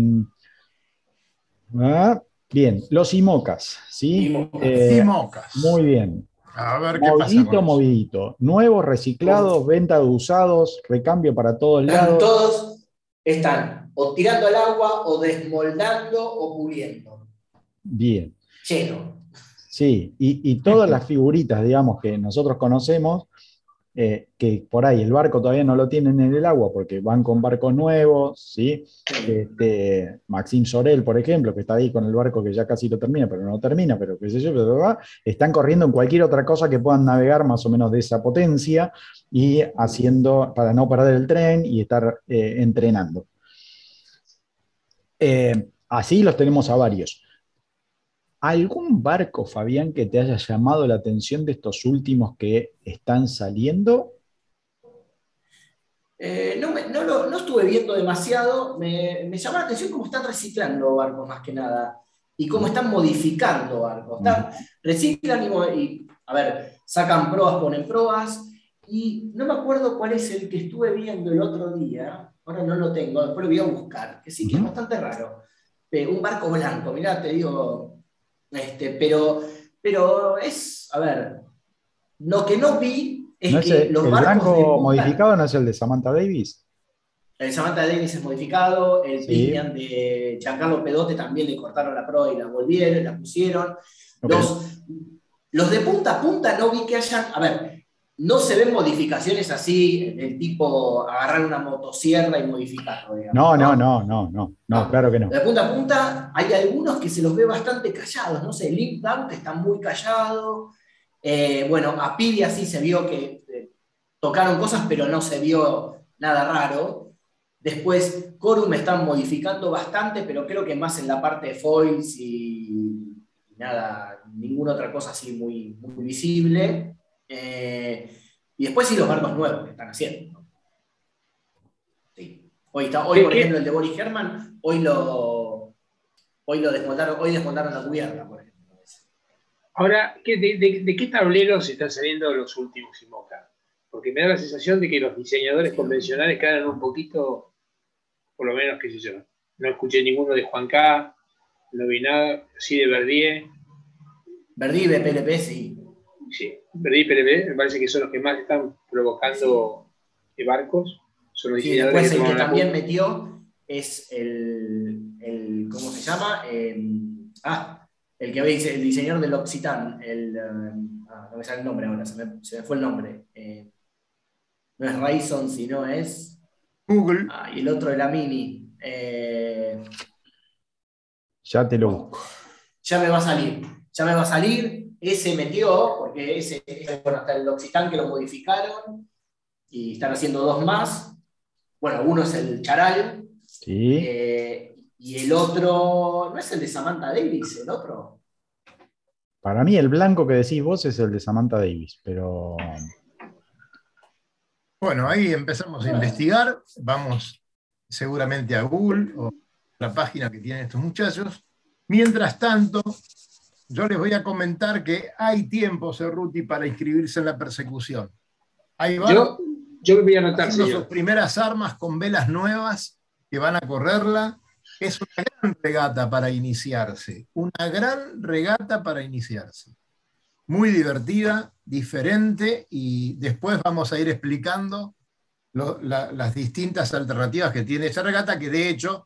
ah, bien, los IMOCAS, ¿sí? IMOCAS. Eh, IMOCAS. Muy bien. A ver qué movidito, pasa. movidito. Nuevos, reciclados, venta de usados, recambio para todos lados. todos están o tirando al agua o desmoldando o puliendo. Bien. Lleno. Sí, y, y todas las figuritas, digamos, que nosotros conocemos, eh, que por ahí el barco todavía no lo tienen en el agua porque van con barcos nuevos, ¿sí? Este, Maxim Sorel, por ejemplo, que está ahí con el barco que ya casi lo termina, pero no termina, pero qué sé yo, están corriendo en cualquier otra cosa que puedan navegar más o menos de esa potencia y haciendo, para no perder el tren y estar eh, entrenando. Eh, así los tenemos a varios. ¿Algún barco, Fabián, que te haya llamado la atención de estos últimos que están saliendo? Eh, no, me, no, lo, no, estuve viendo demasiado, me, me, llamó la atención cómo están reciclando barcos más que nada y cómo están modificando barcos. Están, reciclan y, y, a ver, sacan pruebas, ponen pruebas y no me acuerdo cuál es el que estuve viendo el otro día, ahora no lo tengo, después lo voy a buscar, que sí que es bastante raro. Eh, un barco blanco, mirá, te digo, este, pero, pero es, a ver, lo que no vi es ¿No que es el, los el barcos blanco de modificado no es el de Samantha Davis? El Samantha Davis es modificado, el Sí. De Giancarlo Pedote también le cortaron la proa y la volvieron, la pusieron. Los, los de punta a punta no vi que hayan, a ver, no se ven modificaciones así del tipo agarrar una motosierra y modificarlo. digamos, No, no, no, no, no, no, claro que no. De punta a punta hay algunos que se los ve bastante callados, no sé, Link que está muy callado. Eh, bueno, a Pidia sí se vio que eh, tocaron cosas, pero no se vio nada raro. Después, Corum están modificando bastante, pero creo que más en la parte de foils y, nada, ninguna otra cosa así muy, muy visible. Eh, y después sí los barcos nuevos que están haciendo. Sí. Hoy, está, hoy por ejemplo, el de Boris Herman, hoy lo, hoy lo desmontaron, hoy desmontaron la cubierta, por ejemplo. Ahora, de, de, qué tableros están saliendo los últimos IMOCA? Porque me da la sensación de que los diseñadores convencionales quedan un poquito, por lo menos, qué sé yo, no escuché ninguno de Juan K., no vi nada, sí de Verdier. Verdier, PLP, sí. Sí, Verdier y PLP me parece que son los que más están provocando barcos. Son los sí, después el que también metió es el, el, ¿cómo se llama? ah, el que dice el diseñador del Occitan, el, eh, ah, no me sale el nombre ahora, se me, fue el nombre. Eh, no es Ryzen, sino es. Google. Ah, y el otro de la Mini. Eh, ya te lo busco. Ya me va a salir. Ya me va a salir. Ese metió, porque ese, bueno, hasta el Occitan que lo modificaron. Y están haciendo dos más. Bueno, uno es el Charal. Sí. Y el otro, ¿no es el de Samantha Davis, el otro? Para mí el blanco que decís vos es el de Samantha Davis, pero... Bueno, ahí empezamos a investigar, vamos seguramente a Google o la página que tienen estos muchachos. Mientras tanto, yo les voy a comentar que hay tiempo, Cerruti, para inscribirse en la persecución. Ahí van yo, yo voy a anotar, sus primeras armas con velas nuevas que van a correrla es una gran regata para iniciarse, una gran regata para iniciarse. Muy divertida, diferente y después vamos a ir explicando las distintas alternativas que tiene esta regata, que de hecho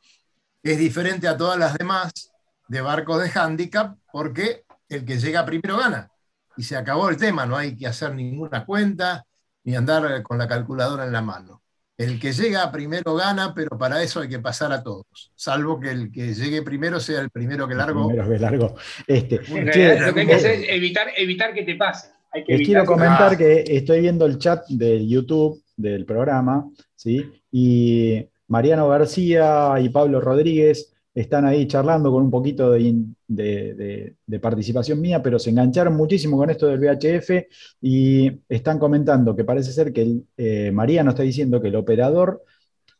es diferente a todas las demás de barcos de handicap, porque el que llega primero gana. Y se acabó el tema, no hay que hacer ninguna cuenta ni andar con la calculadora en la mano. El que llega primero gana, pero para eso hay que pasar a todos, salvo que el que llegue primero sea el primero que largo. primero que largo. Este, lo que hay que hacer es evitar, evitar que te pase. Les quiero comentar que estoy viendo el chat de YouTube del programa, ¿sí? Y Mariano García y Pablo Rodríguez están ahí charlando con un poquito de, participación mía, pero se engancharon muchísimo con esto del VHF y están comentando que parece ser que eh, María nos está diciendo que el operador,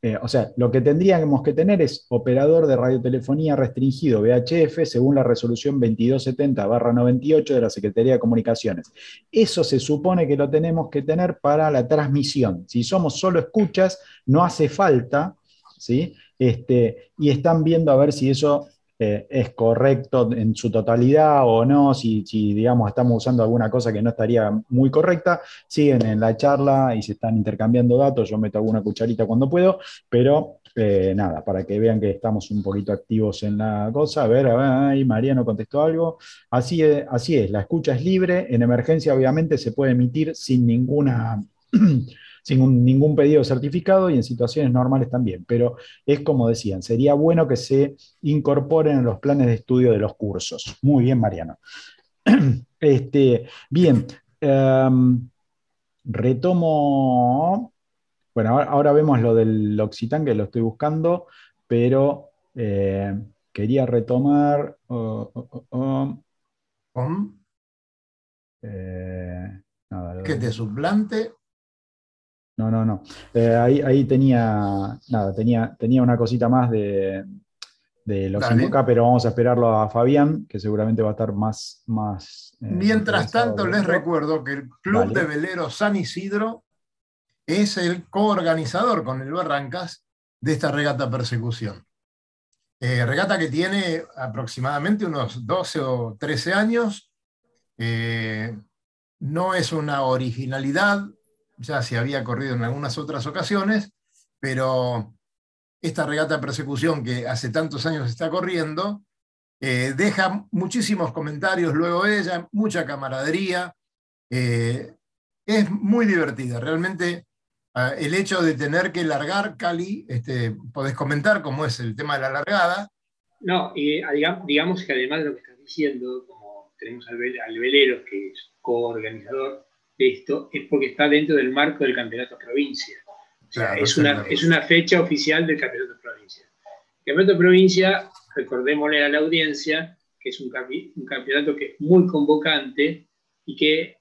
eh, o sea, lo que tendríamos que tener es operador de radiotelefonía restringido VHF según la resolución 2270-98 de la Secretaría de Comunicaciones. Eso se supone que lo tenemos que tener para la transmisión. Si somos solo escuchas, no hace falta, ¿sí? Este, y están viendo a ver si eso eh, es correcto en su totalidad o no, si, digamos estamos usando alguna cosa que no estaría muy correcta, siguen en la charla y se están intercambiando datos, yo meto alguna cucharita cuando puedo, pero eh, nada, para que vean que estamos un poquito activos en la cosa, a ver, a ver, Mariano contestó algo, así así es, la escucha es libre, en emergencia obviamente se puede emitir sin ninguna sin ningún pedido certificado y en situaciones normales también. Pero es como decían, sería bueno que se incorporen en los planes de estudio de los cursos. Muy bien, Mariano. Este, bien, em, retomo. Bueno, ahora, vemos lo del Occitán, que lo estoy buscando, pero eh, quería retomar. Oh, oh, oh, eh, que te suplante no, no, no. Eh, ahí, tenía, nada, tenía, tenía una cosita más de, los 5K, pero vamos a esperarlo a Fabián, que seguramente va a estar más... más eh, Mientras tanto, les recuerdo que el Club de Veleros San Isidro es el coorganizador con el Barrancas de esta regata persecución. Eh, regata que tiene aproximadamente unos 12 o 13 años. no es una originalidad, ya se había corrido en algunas otras ocasiones, pero esta regata persecución que hace tantos años está corriendo, eh, deja muchísimos comentarios luego ella, mucha camaradería, eh, es muy divertida, realmente ah, el hecho de tener que largar Cali, este, podés comentar cómo es el tema de la largada. No, ah, digamos, que además de lo que estás diciendo, como tenemos al, al velero que es coorganizador, esto es porque está dentro del marco del campeonato provincia. O es, una, es una fecha oficial del Campeonato de Provincia. El Campeonato de Provincia, recordémosle a la audiencia, que es un, un campeonato que es muy convocante y que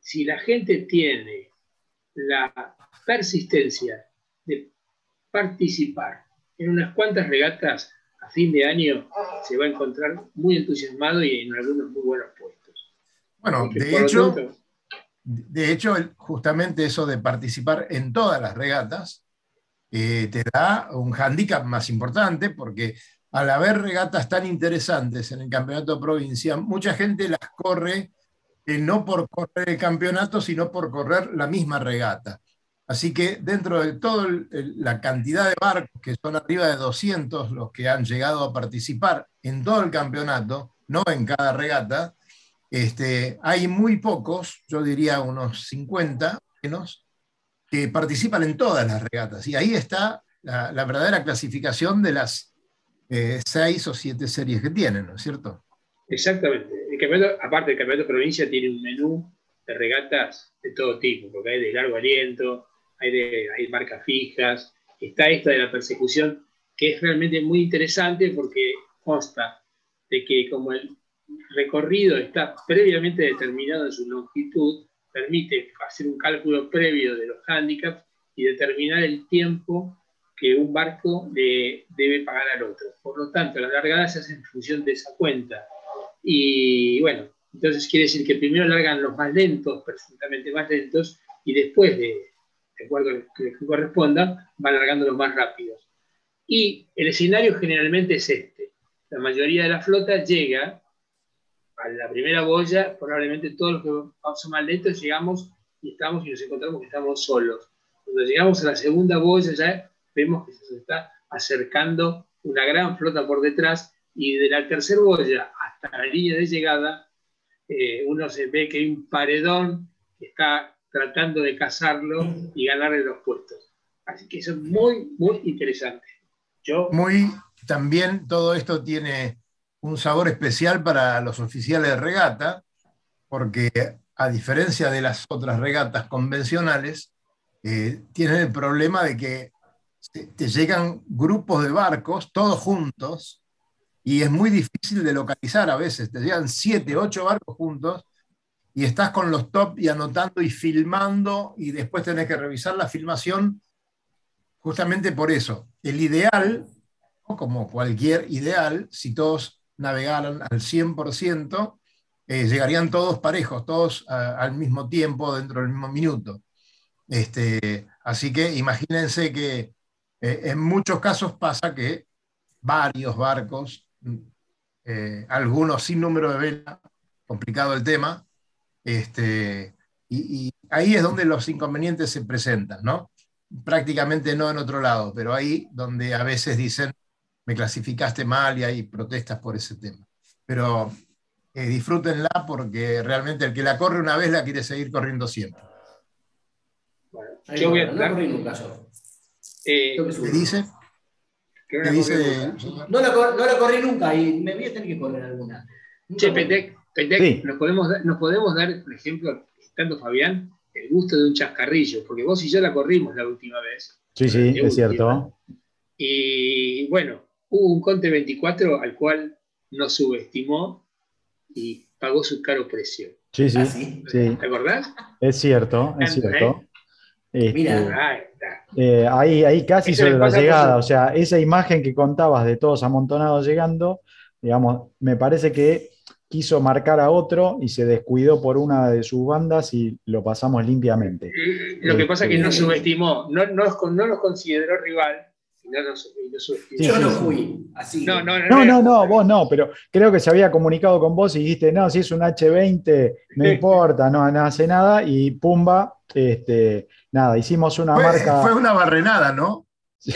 si la gente tiene la persistencia de participar en unas cuantas regatas a fin de año, se va a encontrar muy entusiasmado y en algunos muy buenos puestos. Bueno, de hecho, de hecho, justamente eso de participar en todas las regatas eh, te da un hándicap más importante porque al haber regatas tan interesantes en el campeonato de provincia, mucha gente las corre eh, no por correr el campeonato, sino por correr la misma regata. Así que dentro de toda la cantidad de barcos, que son arriba de 200 los que han llegado a participar en todo el campeonato, no en cada regata, este, hay muy pocos, yo diría unos 50 menos, que participan en todas las regatas. Y ahí está la, verdadera clasificación de las eh, seis o siete series que tienen, ¿no es cierto? Exactamente. aparte, el campeonato de provincia tiene un menú de regatas de todo tipo, porque hay de largo aliento, hay, marcas fijas, está esta de la persecución, que es realmente muy interesante porque consta de que como el recorrido está previamente determinado en su longitud, permite hacer un cálculo previo de los hándicaps y determinar el tiempo que un barco debe pagar al otro. Por lo tanto, las largadas se hacen en función de esa cuenta. Y bueno, entonces quiere decir que primero largan los más lentos, presuntamente más lentos, y después de, acuerdo a lo que corresponda, van largando los más rápidos. Y el escenario generalmente es este. La mayoría de la flota llega a la primera boya, probablemente todos los que vamos más lentos llegamos y estamos y nos encontramos que estamos solos. Cuando llegamos a la segunda boya ya vemos que se está acercando una gran flota por detrás y de la tercera boya hasta la línea de llegada eh, uno se ve que hay un paredón que está tratando de cazarlo y ganarle los puestos. Así que eso es muy, muy interesante. Yo... Muy, también todo esto tiene un sabor especial para los oficiales de regata, porque a diferencia de las otras regatas convencionales, eh, tienen el problema de que te llegan grupos de barcos, todos juntos, y es muy difícil de localizar a veces. Te llegan siete, ocho barcos juntos y estás con los top y anotando y filmando y después tenés que revisar la filmación justamente por eso. El ideal, como cualquier ideal, si todos navegaran al 100%, eh, llegarían todos parejos, todos al mismo tiempo, dentro del mismo minuto. Este, así que imagínense que eh, en muchos casos pasa que varios barcos, eh, algunos sin número de vela, complicado el tema, este, y, ahí es donde los inconvenientes se presentan, ¿no? Prácticamente no en otro lado, pero ahí donde a veces dicen, me clasificaste mal y hay protestas por ese tema. Pero eh, disfrútenla porque realmente el que la corre una vez la quiere seguir corriendo siempre. Bueno, yo voy a no corrí nunca yo. Eh, ¿Qué dice? ¿Qué dice? No, la, no corrí nunca y me voy a tener que correr alguna. Che, Petec, nos, podemos, nos podemos dar, por ejemplo, tanto Fabián, el gusto de un chascarrillo, porque vos y yo la corrimos la última vez. Sí, sí, es cierto. Y bueno, hubo un Conte 24 al cual nos subestimó y pagó su caro precio. Sí, sí. ¿Ah, ¿Te acordás? Es cierto, es cierto. Este, Mira, eh, ahí, ahí casi sobre la llegada, o sea, esa imagen que contabas de todos amontonados llegando, digamos, me parece que quiso marcar a otro y se descuidó por una de sus bandas y lo pasamos limpiamente. Lo que pasa es que nos este, subestimó, no, no, no nos consideró rival. No Yo no fui así. No no no, no, no, vos no, pero creo que se había comunicado con vos y dijiste, no, si es un H20, no importa, no, no hace nada, y pumba, este, nada, hicimos una marca. Fue una barrenada, ¿no? No.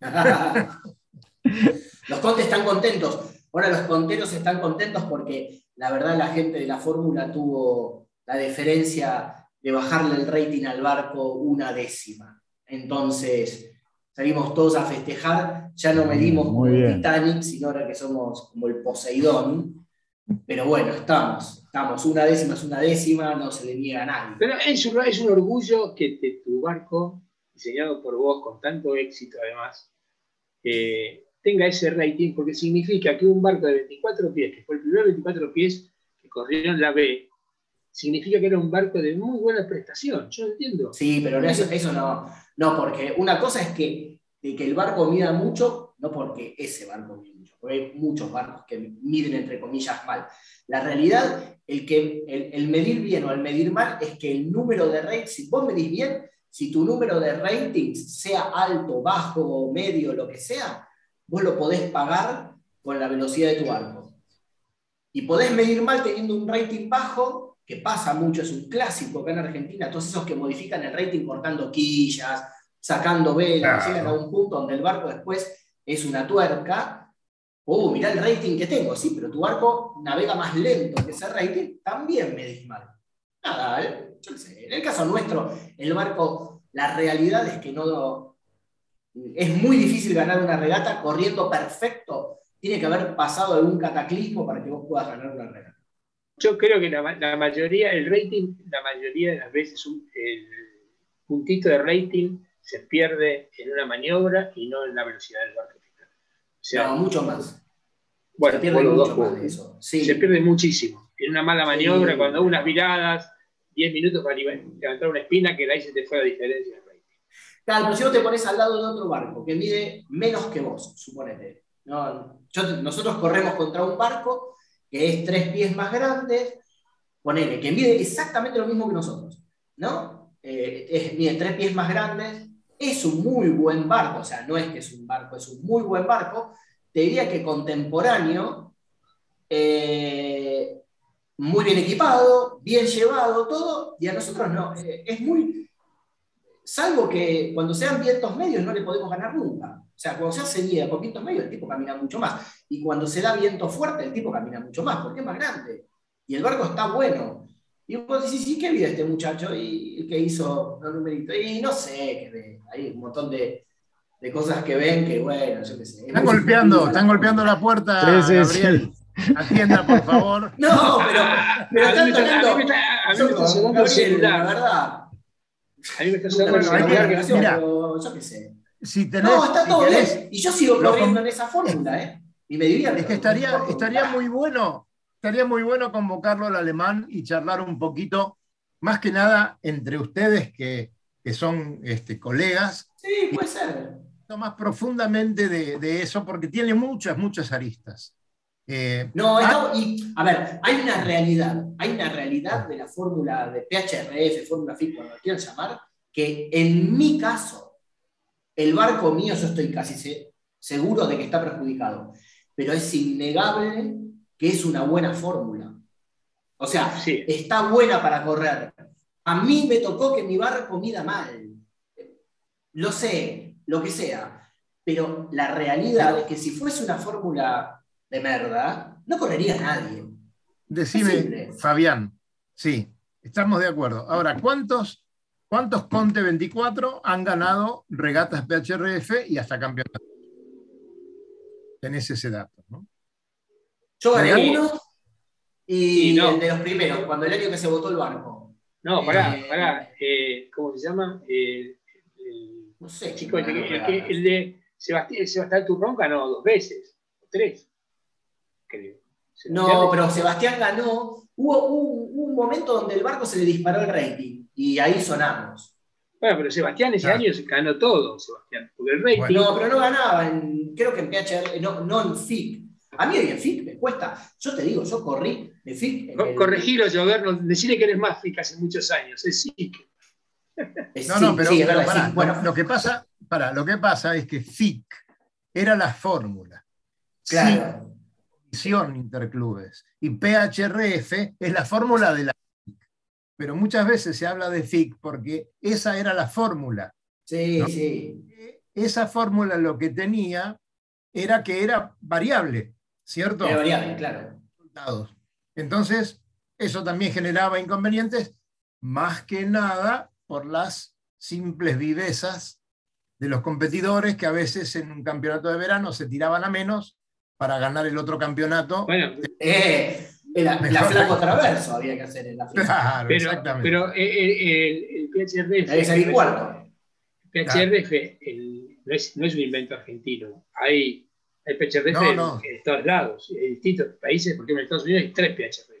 Los contes están contentos. Ahora los conteros están contentos porque la verdad la gente de la fórmula tuvo la deferencia de bajarle el rating al barco una décima. Entonces salimos todos a festejar, ya no medimos como el Titanic, sino ahora que somos como el Poseidón. Pero bueno, estamos, estamos. Una décima es una décima, no se le niega a nadie. Pero es un, es un orgullo que te- tu barco, diseñado por vos con tanto éxito además, eh, tenga ese rating, porque significa que un barco de 24 pies, que fue el primer 24 pies que corrió en la B, significa que era un barco de muy buena prestación. Yo entiendo. Sí, pero eso, eso no, no, porque una cosa es que, que el barco mida mucho, no porque ese barco mide mucho, porque hay muchos barcos que miden entre comillas mal. La realidad, el, que, el, el medir bien o el medir mal, es que el número de ratings, si vos medís bien, si tu número de ratings sea alto, bajo, medio, lo que sea, vos lo podés pagar con la velocidad de tu barco. Y podés medir mal teniendo un rating bajo, que pasa mucho, es un clásico acá en Argentina, todos esos que modifican el rating cortando quillas, sacando velas, Claro. llegan a un punto donde el barco después es una tuerca. Uh, mirá el rating que tengo, sí, pero tu barco navega más lento que ese rating, también medís mal. Nada, ¿eh? yo qué sé. En el caso nuestro, el barco, la realidad es que no. Es muy difícil ganar una regata corriendo perfecto. Tiene que haber pasado algún cataclismo para que vos puedas ganar una regata. Yo creo que la, la mayoría, el rating, la mayoría de las veces un- el puntito de rating se pierde en una maniobra y no en la velocidad del barco final. O sea, No, mucho más. bueno, se pierde mucho dos más de eso. Sí. Se pierde muchísimo. En una mala maniobra, Sí. cuando unas viradas, 10 minutos para levantar una espina, que de ahí se te fue la diferencia rating. Claro, pero si vos te pones al lado de otro barco que mide menos que vos, suponete. No, yo- nosotros corremos contra un barco que es tres pies más grande, ponele, que mide exactamente lo mismo que nosotros, ¿no? Eh, es- mide tres pies más grandes, es un muy buen barco, o sea, no es que es un barco, es un muy buen barco. Te diría que contemporáneo, eh, muy bien equipado, bien llevado, todo, y a nosotros no. Eh, es muy, salvo que cuando sean vientos medios no le podemos ganar nunca. O sea, cuando se hace guía con vientos medios, el tipo camina mucho más. Y cuando se da viento fuerte, el tipo camina mucho más, porque es más grande. Y el barco está bueno. Y vos decís, ¿y qué vida este muchacho? Y el que hizo los numeritos. Y no sé qué ve. Hay un montón de, de cosas que ven que, bueno, yo qué sé. Están golpeando, están golpeando la puerta, Sí, sí, Gabriel. Atienda, por favor. No, pero, pero están tocando. a mí me está sonando el Gabriel, la celular. verdad. A mí me está sonando el que- celular. Mira. yo qué sé. Si tenés, No, está si todo bien. Y yo sigo corriendo en esa fórmula, ¿eh? Y me divierto. Es que estaría, estaría muy bueno, estaría muy bueno convocarlo al alemán y charlar un poquito, más que nada entre ustedes que, que son este, colegas, Sí, puede ser. más profundamente de, de eso, porque tiene muchas, muchas aristas. Eh, No, ah, y, a ver, hay una realidad, hay una realidad de la fórmula de PHRF, fórmula FIT, como lo quieran llamar, que en mi caso, el barco mío, yo estoy casi se- seguro de que está perjudicado, pero es innegable que es una buena fórmula. O sea, Sí. está buena para correr. A mí me tocó que mi barco mida mal. Lo sé, lo que sea. Pero la realidad es que si fuese una fórmula de merda, no correría nadie. decime. Fabián, sí, estamos de acuerdo. Ahora, ¿cuántos, cuántos Conte 24 han ganado regatas PHRF y hasta campeonatos? Tenés ese dato, ¿no? Yo gané Sí. uno y no. el de los primeros, cuando el año que se votó el barco. No, pará, Eh, pará. Eh, ¿Cómo se llama? Eh, No sé. chico, quién el, de Sebastián, Sebastián Turrón ganó dos veces, o tres, creo. No, pero Sebastián ganó. Hubo, un momento donde el barco se le disparó el rating y ahí sonamos. Bueno, pero Sebastián ese año ganó todo, Sebastián. Porque el rating. Bueno. No, pero no ganaba, en- creo que en PHR, no, no en FIC. A mí hoy en FIC me cuesta. Yo te digo, yo corrí de FIC. el- Corregilo, Lloverno, decirle que eres más FIC hace muchos años, es. Eh, No, no, pero, sí. Bueno, lo, que pasa, pará, lo que pasa es que FIC era la fórmula. claro. División Interclubes. Y PHRF es la fórmula de la FIC. Pero muchas veces se habla de FIC porque esa era la fórmula. Sí, ¿no? sí. Esa fórmula lo que tenía era que era variable, ¿cierto? Era variable, claro. resultados. Entonces, eso también generaba inconvenientes, más que nada por las simples vivezas de los competidores que a veces en un campeonato de verano se tiraban a menos para ganar el otro campeonato. Bueno, Eh, La, la flaco traverso había que hacer en la flaco. Claro, Pero, exactamente. pero el, el, el PHRF, salir cuarto. PHRF el- no, es, no es un invento argentino. Hay, hay PHRF No, en- no. En, todos lados, en distintos países, porque en Estados Unidos hay tres PHRF.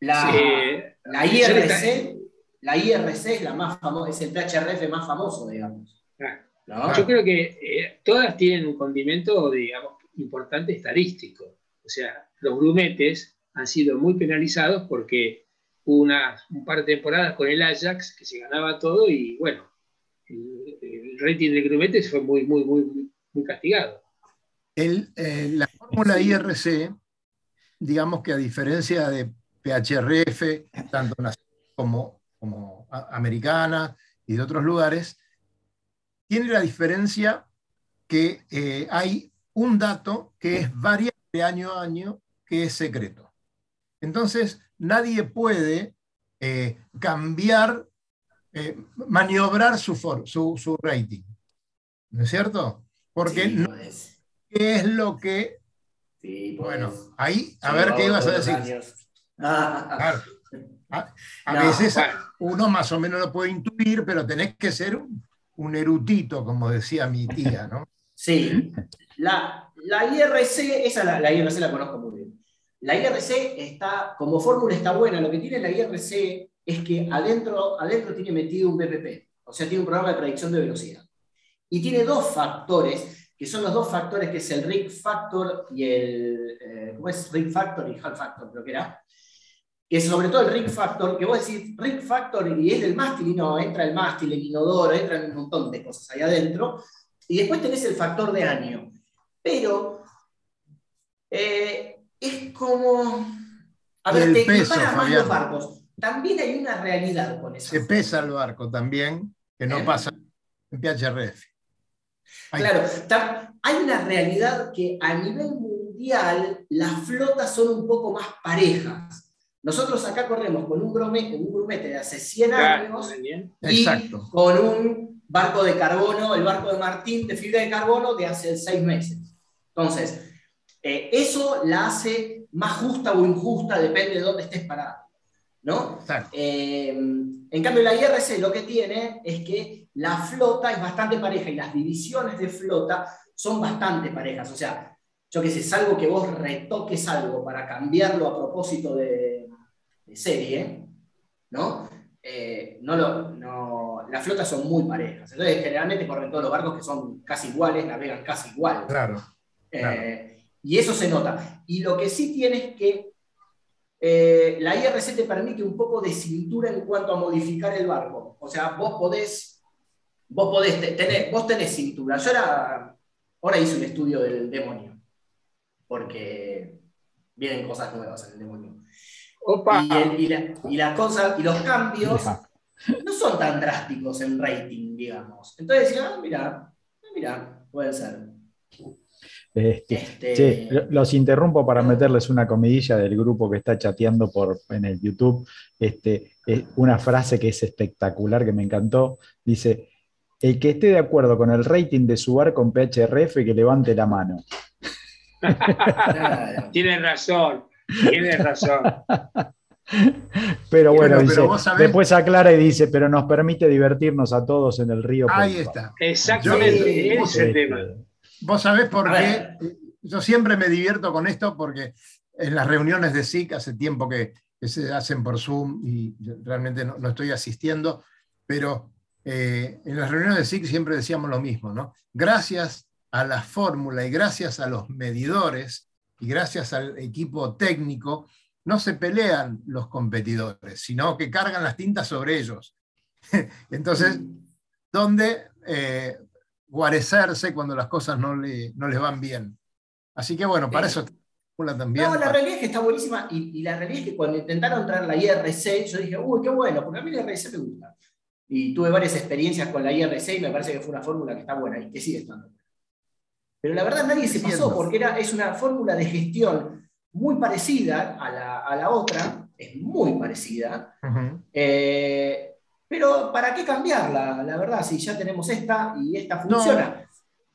La, Eh, la IRC, la IRC es la más famosa, es el PHRF más famoso, digamos. Ah, ¿no? Yo creo que eh, todas tienen un condimento, digamos, importante estadístico. O sea, los grumetes han sido muy penalizados porque hubo una, un par de temporadas con el Ajax que se ganaba todo y bueno, el, el rating de grumetes fue muy, muy, muy, muy castigado. El, eh, la fórmula IRC, digamos que a diferencia de PHRF, tanto nacional como, como americana y de otros lugares, tiene la diferencia que eh, hay un dato que es variable año a año, que es secreto. Entonces, nadie puede eh, cambiar, eh, maniobrar su, for- su, su rating. ¿No es cierto? Porque Sí, no podés. es lo que. Sí, podés. Bueno, ahí, a ver qué ibas a decir. Claro. A, a No, veces uno más o menos lo puede intuir, pero tenés que ser un, un erudito, como decía mi tía, ¿no? Sí, la, la IRC, esa la, la IRC la conozco muy bien. La IRC está, como fórmula está buena, lo que tiene la IRC es que adentro, adentro tiene metido un PPP, o sea, tiene un programa de predicción de velocidad. Y tiene dos factores, que son los dos factores que es el rig factor y el, eh, ¿cómo es? Rig factor y half factor, creo que era. Que es sobre todo el rig factor, que vos decís rig factor y es del mástil, y no, entra el mástil, el inodoro, entran un montón de cosas ahí adentro. Y después tenés el factor de año. Pero eh, es como. A ver, te peso, más Fabián. los barcos. También hay una realidad con eso. Se pesa el barco también, que no ¿Eh? pasa en PHRF. Claro, hay una realidad que a nivel mundial las flotas son un poco más parejas. Nosotros acá corremos con un grumete, un grumete de hace 100 Claro, años y Exacto. con un barco de carbono, el barco de Martín de fibra de carbono de hace seis meses. Entonces, eh, eso la hace más justa o injusta, depende de dónde estés parado. ¿no? Exacto. Eh, en cambio, la IRC lo que tiene es que la flota es bastante pareja y las divisiones de flota son bastante parejas. O sea, yo qué sé, salvo que vos retoques algo para cambiarlo a propósito de, de serie, ¿no? Eh, no, lo, no, las flotas son muy parejas. Entonces, generalmente corren todos los barcos que son casi iguales, navegan casi igual. Claro. Eh, Claro. y eso se nota. Y lo que sí tiene es que eh, la IRC te permite un poco de cintura en cuanto a modificar el barco. O sea, vos podés, vos podés te- tener, vos tenés cintura. Yo era, ahora hice un estudio del demonio, porque vienen cosas nuevas en el demonio. Opa, Y, el- y la, y los cambios no son tan drásticos en rating, digamos. Entonces ah, mira, ah, mira, puede ser. Este, Este, che, lo- los interrumpo para meterles una comidilla del grupo que está chateando por, en el YouTube. Este, es una frase que es espectacular, que me encantó. Dice, el que esté de acuerdo con el rating de su barco en PHRF, que levante la mano. claro. tienes razón, tienes razón. Pero bueno, dice, pero vos sabés- después aclara y dice, pero nos permite divertirnos a todos en el río. Ahí está. Exactamente, Yo- ese es el tema. Vos sabés por qué. Yo siempre me divierto con esto porque en las reuniones de SIC hace tiempo que, que se hacen por Zoom y realmente no, no estoy asistiendo, pero eh, en las reuniones de SIC siempre decíamos lo mismo, ¿no? Gracias a la fórmula y gracias a los medidores y gracias al equipo técnico, no se pelean los competidores, sino que cargan las tintas sobre ellos. Entonces, ¿dónde eh, guarecerse cuando las cosas no, le- no les van bien? Así que bueno, para eso fórmula también. No, la realidad es que está buenísima y, y la realidad es que cuando intentaron traer la IRC, yo dije, uy, qué bueno, porque a mí la IRC me gusta. Y tuve varias experiencias con la IRC y me parece que fue una fórmula que está buena y que sigue estando. Pero la verdad nadie se pasó porque era, es una fórmula de gestión muy parecida a la, a la otra, es muy parecida, eh, pero ¿para qué cambiarla? La verdad, si ya tenemos esta y esta funciona.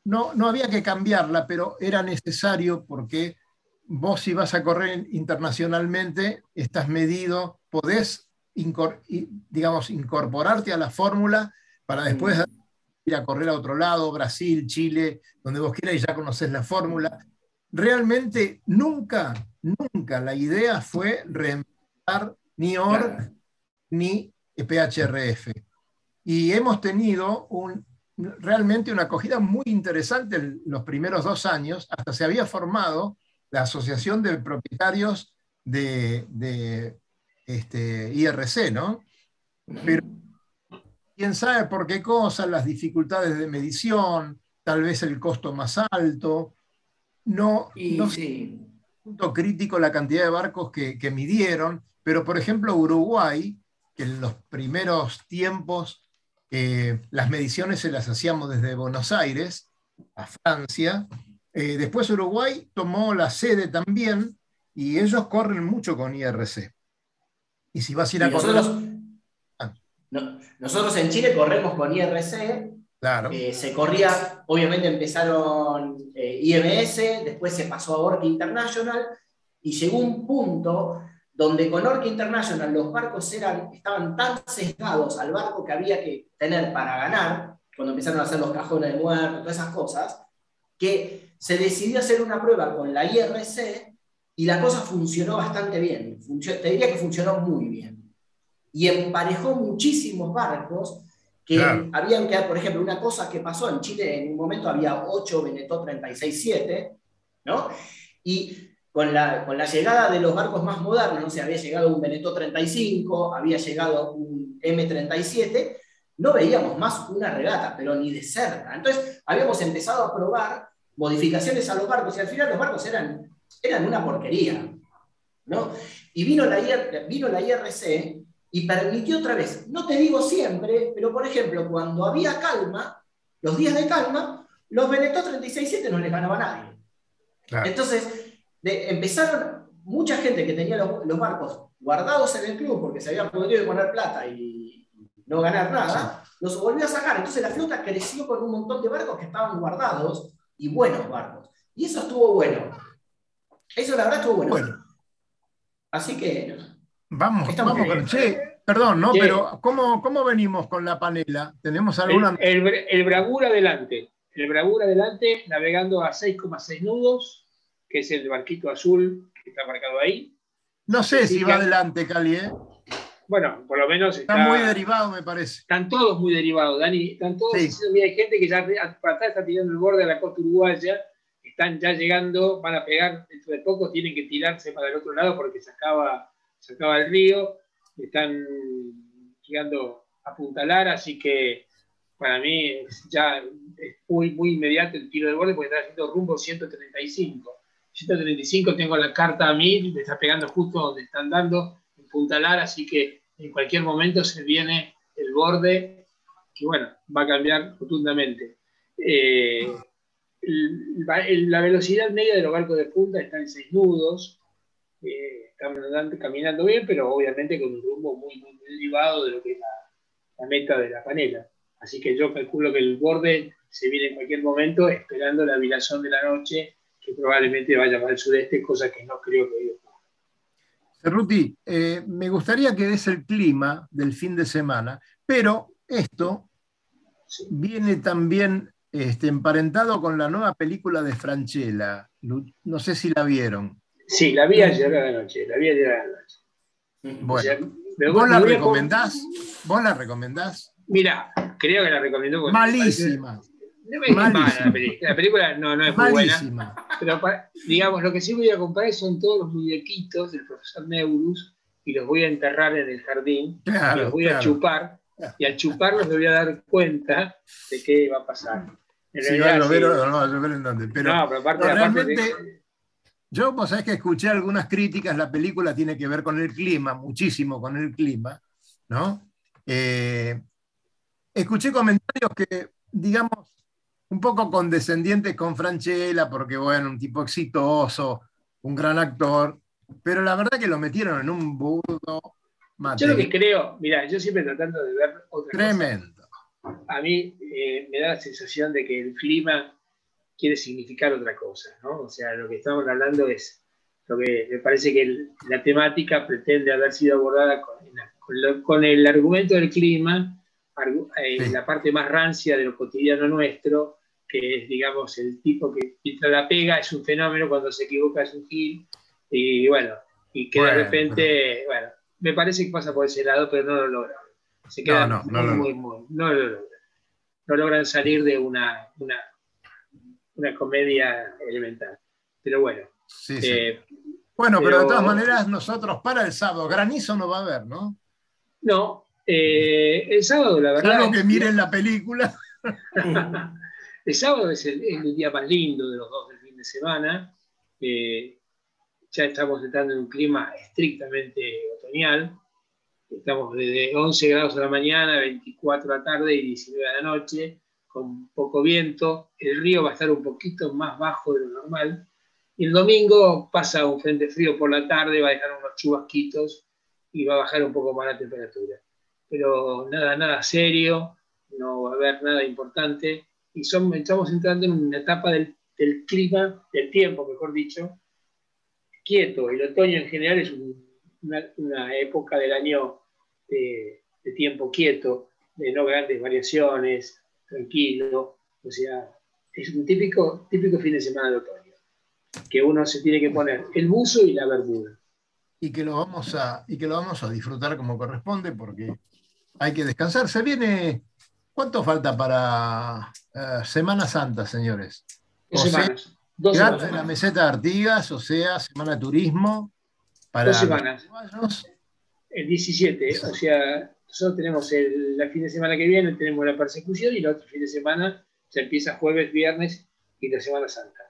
no, no había que cambiarla, pero era necesario porque vos si vas a correr internacionalmente, estás medido, podés, digamos, incorporarte a la fórmula para después mm. ir a correr a otro lado, Brasil, Chile, donde vos quieras y ya conoces la fórmula. Realmente nunca, nunca la idea fue reemplazar ni ORC ni PHRF. Y hemos tenido un, realmente una acogida muy interesante en los primeros dos años, hasta se había formado la Asociación de Propietarios de, este, IRC, ¿no? Pero quién sabe por qué cosas, las dificultades de medición, tal vez el costo más alto, no, y, no punto crítico la cantidad de barcos que, que midieron, pero por ejemplo Uruguay, que en los primeros tiempos eh, las mediciones se las hacíamos desde Buenos Aires a Francia. Eh, después Uruguay tomó la sede también y ellos corren mucho con IRC. Y si vas a ir a correr... Nosotros, ah. nosotros en Chile corremos con IRC. Claro. Eh, se corría, obviamente empezaron IMS, después se pasó a Orca International y llegó un punto donde con Orca International los barcos eran, estaban tan sesgados al barco que había que tener para ganar, cuando empezaron a hacer los cajones de muerto, todas esas cosas, que se decidió hacer una prueba con la IRC y la cosa funcionó bastante bien. te diría que funcionó muy bien. Y emparejó muchísimos barcos que habían que, por ejemplo, una cosa que pasó en Chile, en un momento había 8 Benetó 36-7, ¿no? Y con la, con la, llegada de los barcos más modernos, ¿no? se había llegado un Veneto 35, había llegado un M37, no veíamos más una regata, pero ni de cerca. Entonces habíamos empezado a probar modificaciones a los barcos y al final los barcos eran, eran una porquería. ¿no? Y vino la, vino la IRC y permitió otra vez, no te digo siempre, pero por ejemplo, cuando había calma, los días de calma, los Veneto 36-7 no les ganaba a nadie. Entonces, empezaron mucha gente que tenía los, barcos guardados en el club porque se habían podido poner plata y no ganar nada, los volvió a sacar. Entonces la flota creció con un montón de barcos que estaban guardados y buenos barcos. Y eso estuvo bueno. Eso la verdad estuvo bueno. Así que... Vamos, vamos con... Che, perdón, ¿no? Pero ¿cómo, ¿cómo, venimos con la panela? ¿Tenemos alguna...? El, el, el Bravura adelante. El Bravura adelante, navegando a 6,6 nudos que es el barquito azul que está marcado ahí. No sé si va adelante, Cali, ¿eh? Bueno, por lo menos está, muy derivado, me parece. Están todos muy derivados, Dani. Están todos. hay gente que ya para atrás está tirando el borde de la costa uruguaya. Están ya llegando, van a pegar dentro de poco, tienen que tirarse para el otro lado porque se acaba, se acaba el río. Están llegando a puntalar, así que para mí ya es muy, muy inmediato el tiro de borde porque está haciendo rumbo 135. 135 tengo la carta a 1000, me está pegando justo donde están dando, en Punta Lara, así que en cualquier momento se viene el borde, que bueno, va a cambiar rotundamente. Eh, la velocidad media de los barcos de punta está en 6 nudos, eh, están caminando bien, pero obviamente con un rumbo muy, muy, derivado de lo que es la, meta de la panela. Así que yo calculo que el borde se viene en cualquier momento esperando la vibración de la noche que probablemente vaya para el sudeste, cosa que no creo que ocurra. Cerruti, eh, me gustaría que des el clima del fin de semana, pero esto viene también este, emparentado con la nueva película de Franchella. No sé si la vieron. Sí, la vi ayer a la noche, la vi ayer a la noche. Bueno, ¿vos la recomendás? ¿Vos la recomendás? Mira, creo que la recomiendo. Malísima. No me la película. La película no, no es muy buena. Pero digamos, lo que sí voy a comprar son todos los muñequitos del profesor Neurus y los voy a enterrar en el jardín. y los voy a chupar. Y al chuparlos me voy a dar cuenta de qué va a pasar. Si va a llover o no va a llover en dónde. Pero, no, pero aparte, realmente, yo, vos sabés que escuché algunas críticas, la película tiene que ver con el clima, muchísimo con el clima, ¿no? Eh, escuché comentarios que, digamos, un poco condescendientes con Franchella, porque bueno, un tipo exitoso, un gran actor, pero la verdad que lo metieron en un burdo. Yo lo que creo, mira, yo siempre tratando de ver otra Tremendo. A mí eh, me da la sensación de que el clima quiere significar otra cosa, ¿no? O sea, lo que estamos hablando es lo que me parece que la temática pretende haber sido abordada con, el argumento del clima, eh, la parte más rancia de lo cotidiano nuestro, que es, digamos, el tipo que mientras la pega es un fenómeno, cuando se equivoca es un gil, y bueno, y que de repente, bueno, me parece que pasa por ese lado, pero no lo logran. Se quedan no, no, muy, muy, no. No logran salir de una, una, una comedia elemental. Pero bueno. Eh, bueno, pero, de todas maneras, nosotros para el sábado, granizo no va a haber, ¿no? No, eh, el sábado, la verdad. Claro que miren la película. el sábado es el, día más lindo de los dos del fin de semana. Eh, ya estamos entrando en un clima estrictamente otoñal. Estamos desde 11 grados a la mañana, 24 a la tarde y 19 a la noche, con poco viento. El río va a estar un poquito más bajo de lo normal. Y el domingo pasa un frente frío por la tarde, va a dejar unos chubasquitos y va a bajar un poco más la temperatura. Pero nada, nada serio, no va a haber nada importante. Y son, estamos entrando en una etapa del, del clima, del tiempo, mejor dicho, quieto. El otoño en general es una, época del año de, tiempo quieto, de no grandes variaciones, tranquilo. O sea, es un típico, típico fin de semana de otoño, que uno se tiene que poner el buzo y la bermuda. Y que lo vamos a, y que lo vamos a disfrutar como corresponde, porque hay que descansar. Se viene. ¿Cuánto falta para eh, Semana Santa, señores? semanas. Dos semanas. la meseta de Artigas, o sea, semana de turismo. Para Dos semanas. El 17, o sea, nosotros tenemos el, fin de semana que viene, tenemos la persecución y el otro fin de semana se empieza jueves, viernes y la Semana Santa.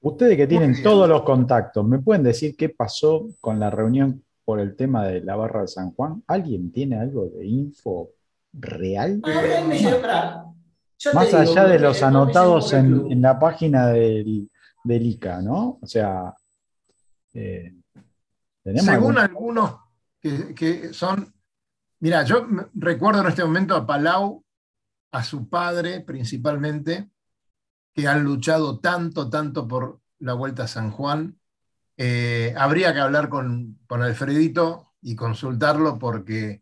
Ustedes que tienen todos los contactos, ¿me pueden decir qué pasó con la reunión por el tema de la barra de San Juan? ¿Alguien tiene algo de info real? Más allá de los anotados en, la página del, del ICA, ¿no? O sea, eh, según algunos que, son, mira, yo recuerdo en este momento a Palau, a su padre principalmente, que han luchado tanto, tanto por la Vuelta a San Juan. Eh, habría que hablar con, con, Alfredito y consultarlo porque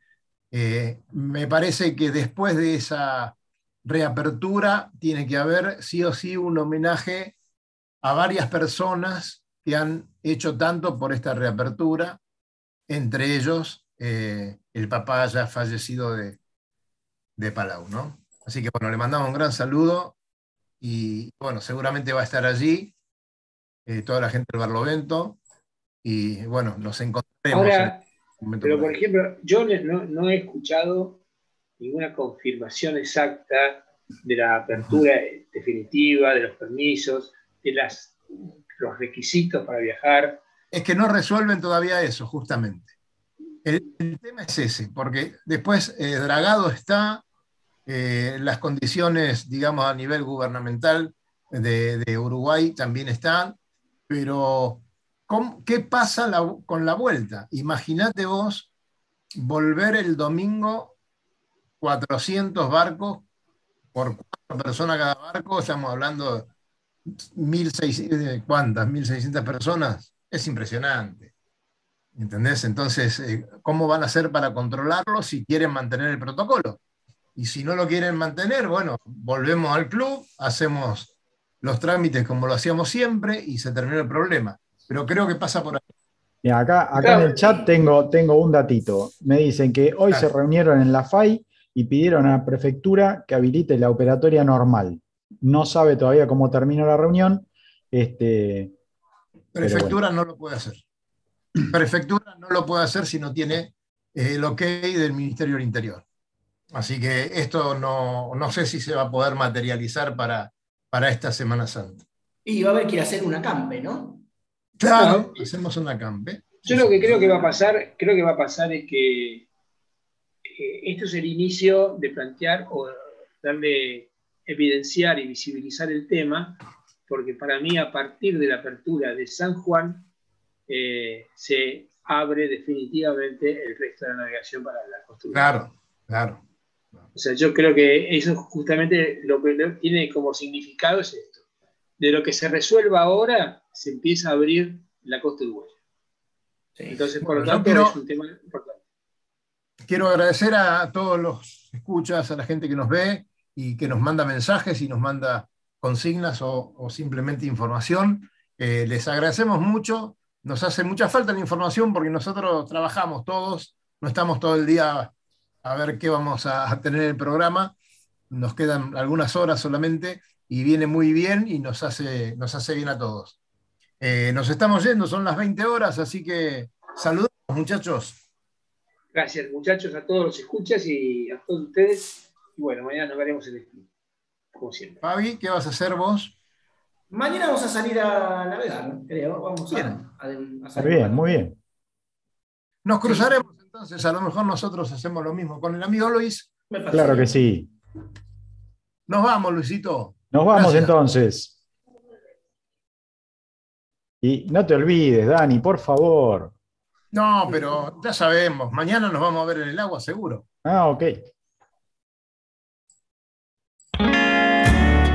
eh, me parece que después de esa reapertura tiene que haber sí o sí un homenaje a varias personas que han hecho tanto por esta reapertura, entre ellos eh, el papá ya fallecido de, de Palau, ¿no? Así que bueno, le mandamos un gran saludo y bueno, seguramente va a estar allí eh, toda la gente del Barlovento y bueno, nos encontraremos. Ahora, pero por ejemplo, yo no, no, he escuchado ninguna confirmación exacta de la apertura definitiva, de los permisos las, los requisitos para viajar. Es que no resuelven todavía eso, justamente. El, tema es ese, porque después eh, Dragado está, eh, las condiciones, digamos, a nivel gubernamental de, Uruguay también están, pero ¿qué pasa con la vuelta? Imagínate vos volver el domingo 400 barcos por cuatro personas cada barco, estamos hablando 1.600, ¿cuántas? 1.600 personas, es impresionante. ¿Entendés? Entonces, eh, ¿cómo van a hacer para controlarlo si quieren mantener el protocolo? Y si no lo quieren mantener, bueno, volvemos al club, hacemos los trámites como lo hacíamos siempre y se termina el problema. Pero creo que pasa por ahí. acá, acá en el chat tengo, tengo un datito. Me dicen que hoy se reunieron en la FAI y pidieron a la prefectura que habilite la operatoria normal no sabe todavía cómo termina la reunión. Este, Prefectura no lo puede hacer. Prefectura no lo puede hacer si no tiene eh, el ok del Ministerio del Interior. Así que esto no, sé si se va a poder materializar para, para esta Semana Santa. Y va a haber que ir a hacer una campe, ¿no? Claro, hacemos una campe. Yo lo que creo que va a pasar, creo que va a pasar es que eh, esto es el inicio de plantear o darle evidenciar y visibilizar el tema, porque para mí a partir de la apertura de San Juan eh, se abre definitivamente el resto de la navegación para la construcción. Claro, claro. O sea, yo creo que eso justamente lo que tiene como significado es esto. De lo que se resuelva ahora, se empieza a abrir la costa uruguaya. Entonces, por lo tanto, es un tema importante. Quiero agradecer a todos los escuchas, a la gente que nos ve y que nos manda mensajes y nos manda consignas o, simplemente información. Eh, les agradecemos mucho. Nos hace mucha falta la información porque nosotros trabajamos todos, no estamos todo el día a ver qué vamos a tener en el programa. Nos quedan algunas horas solamente y viene muy bien y nos hace, nos hace bien a todos. Eh, nos estamos yendo, son las 20 horas, así que saludos muchachos. Gracias muchachos a todos los escuchas y a todos ustedes. Y bueno, mañana nos veremos en el club, como siempre. Fabi, ¿qué vas a hacer vos? Mañana vamos a salir a navegar, creo. Vamos bien. a, Bien, muy bien. Nos cruzaremos entonces, a lo mejor nosotros hacemos lo mismo con el amigo Luis. Claro que sí. Nos vamos, Luisito. Nos vamos entonces. Y no te olvides, Dani, por favor. No, pero ya sabemos, mañana nos vamos a ver en el agua, seguro. Ah, ok.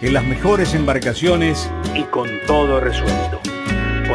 en las mejores embarcaciones y con todo resuelto.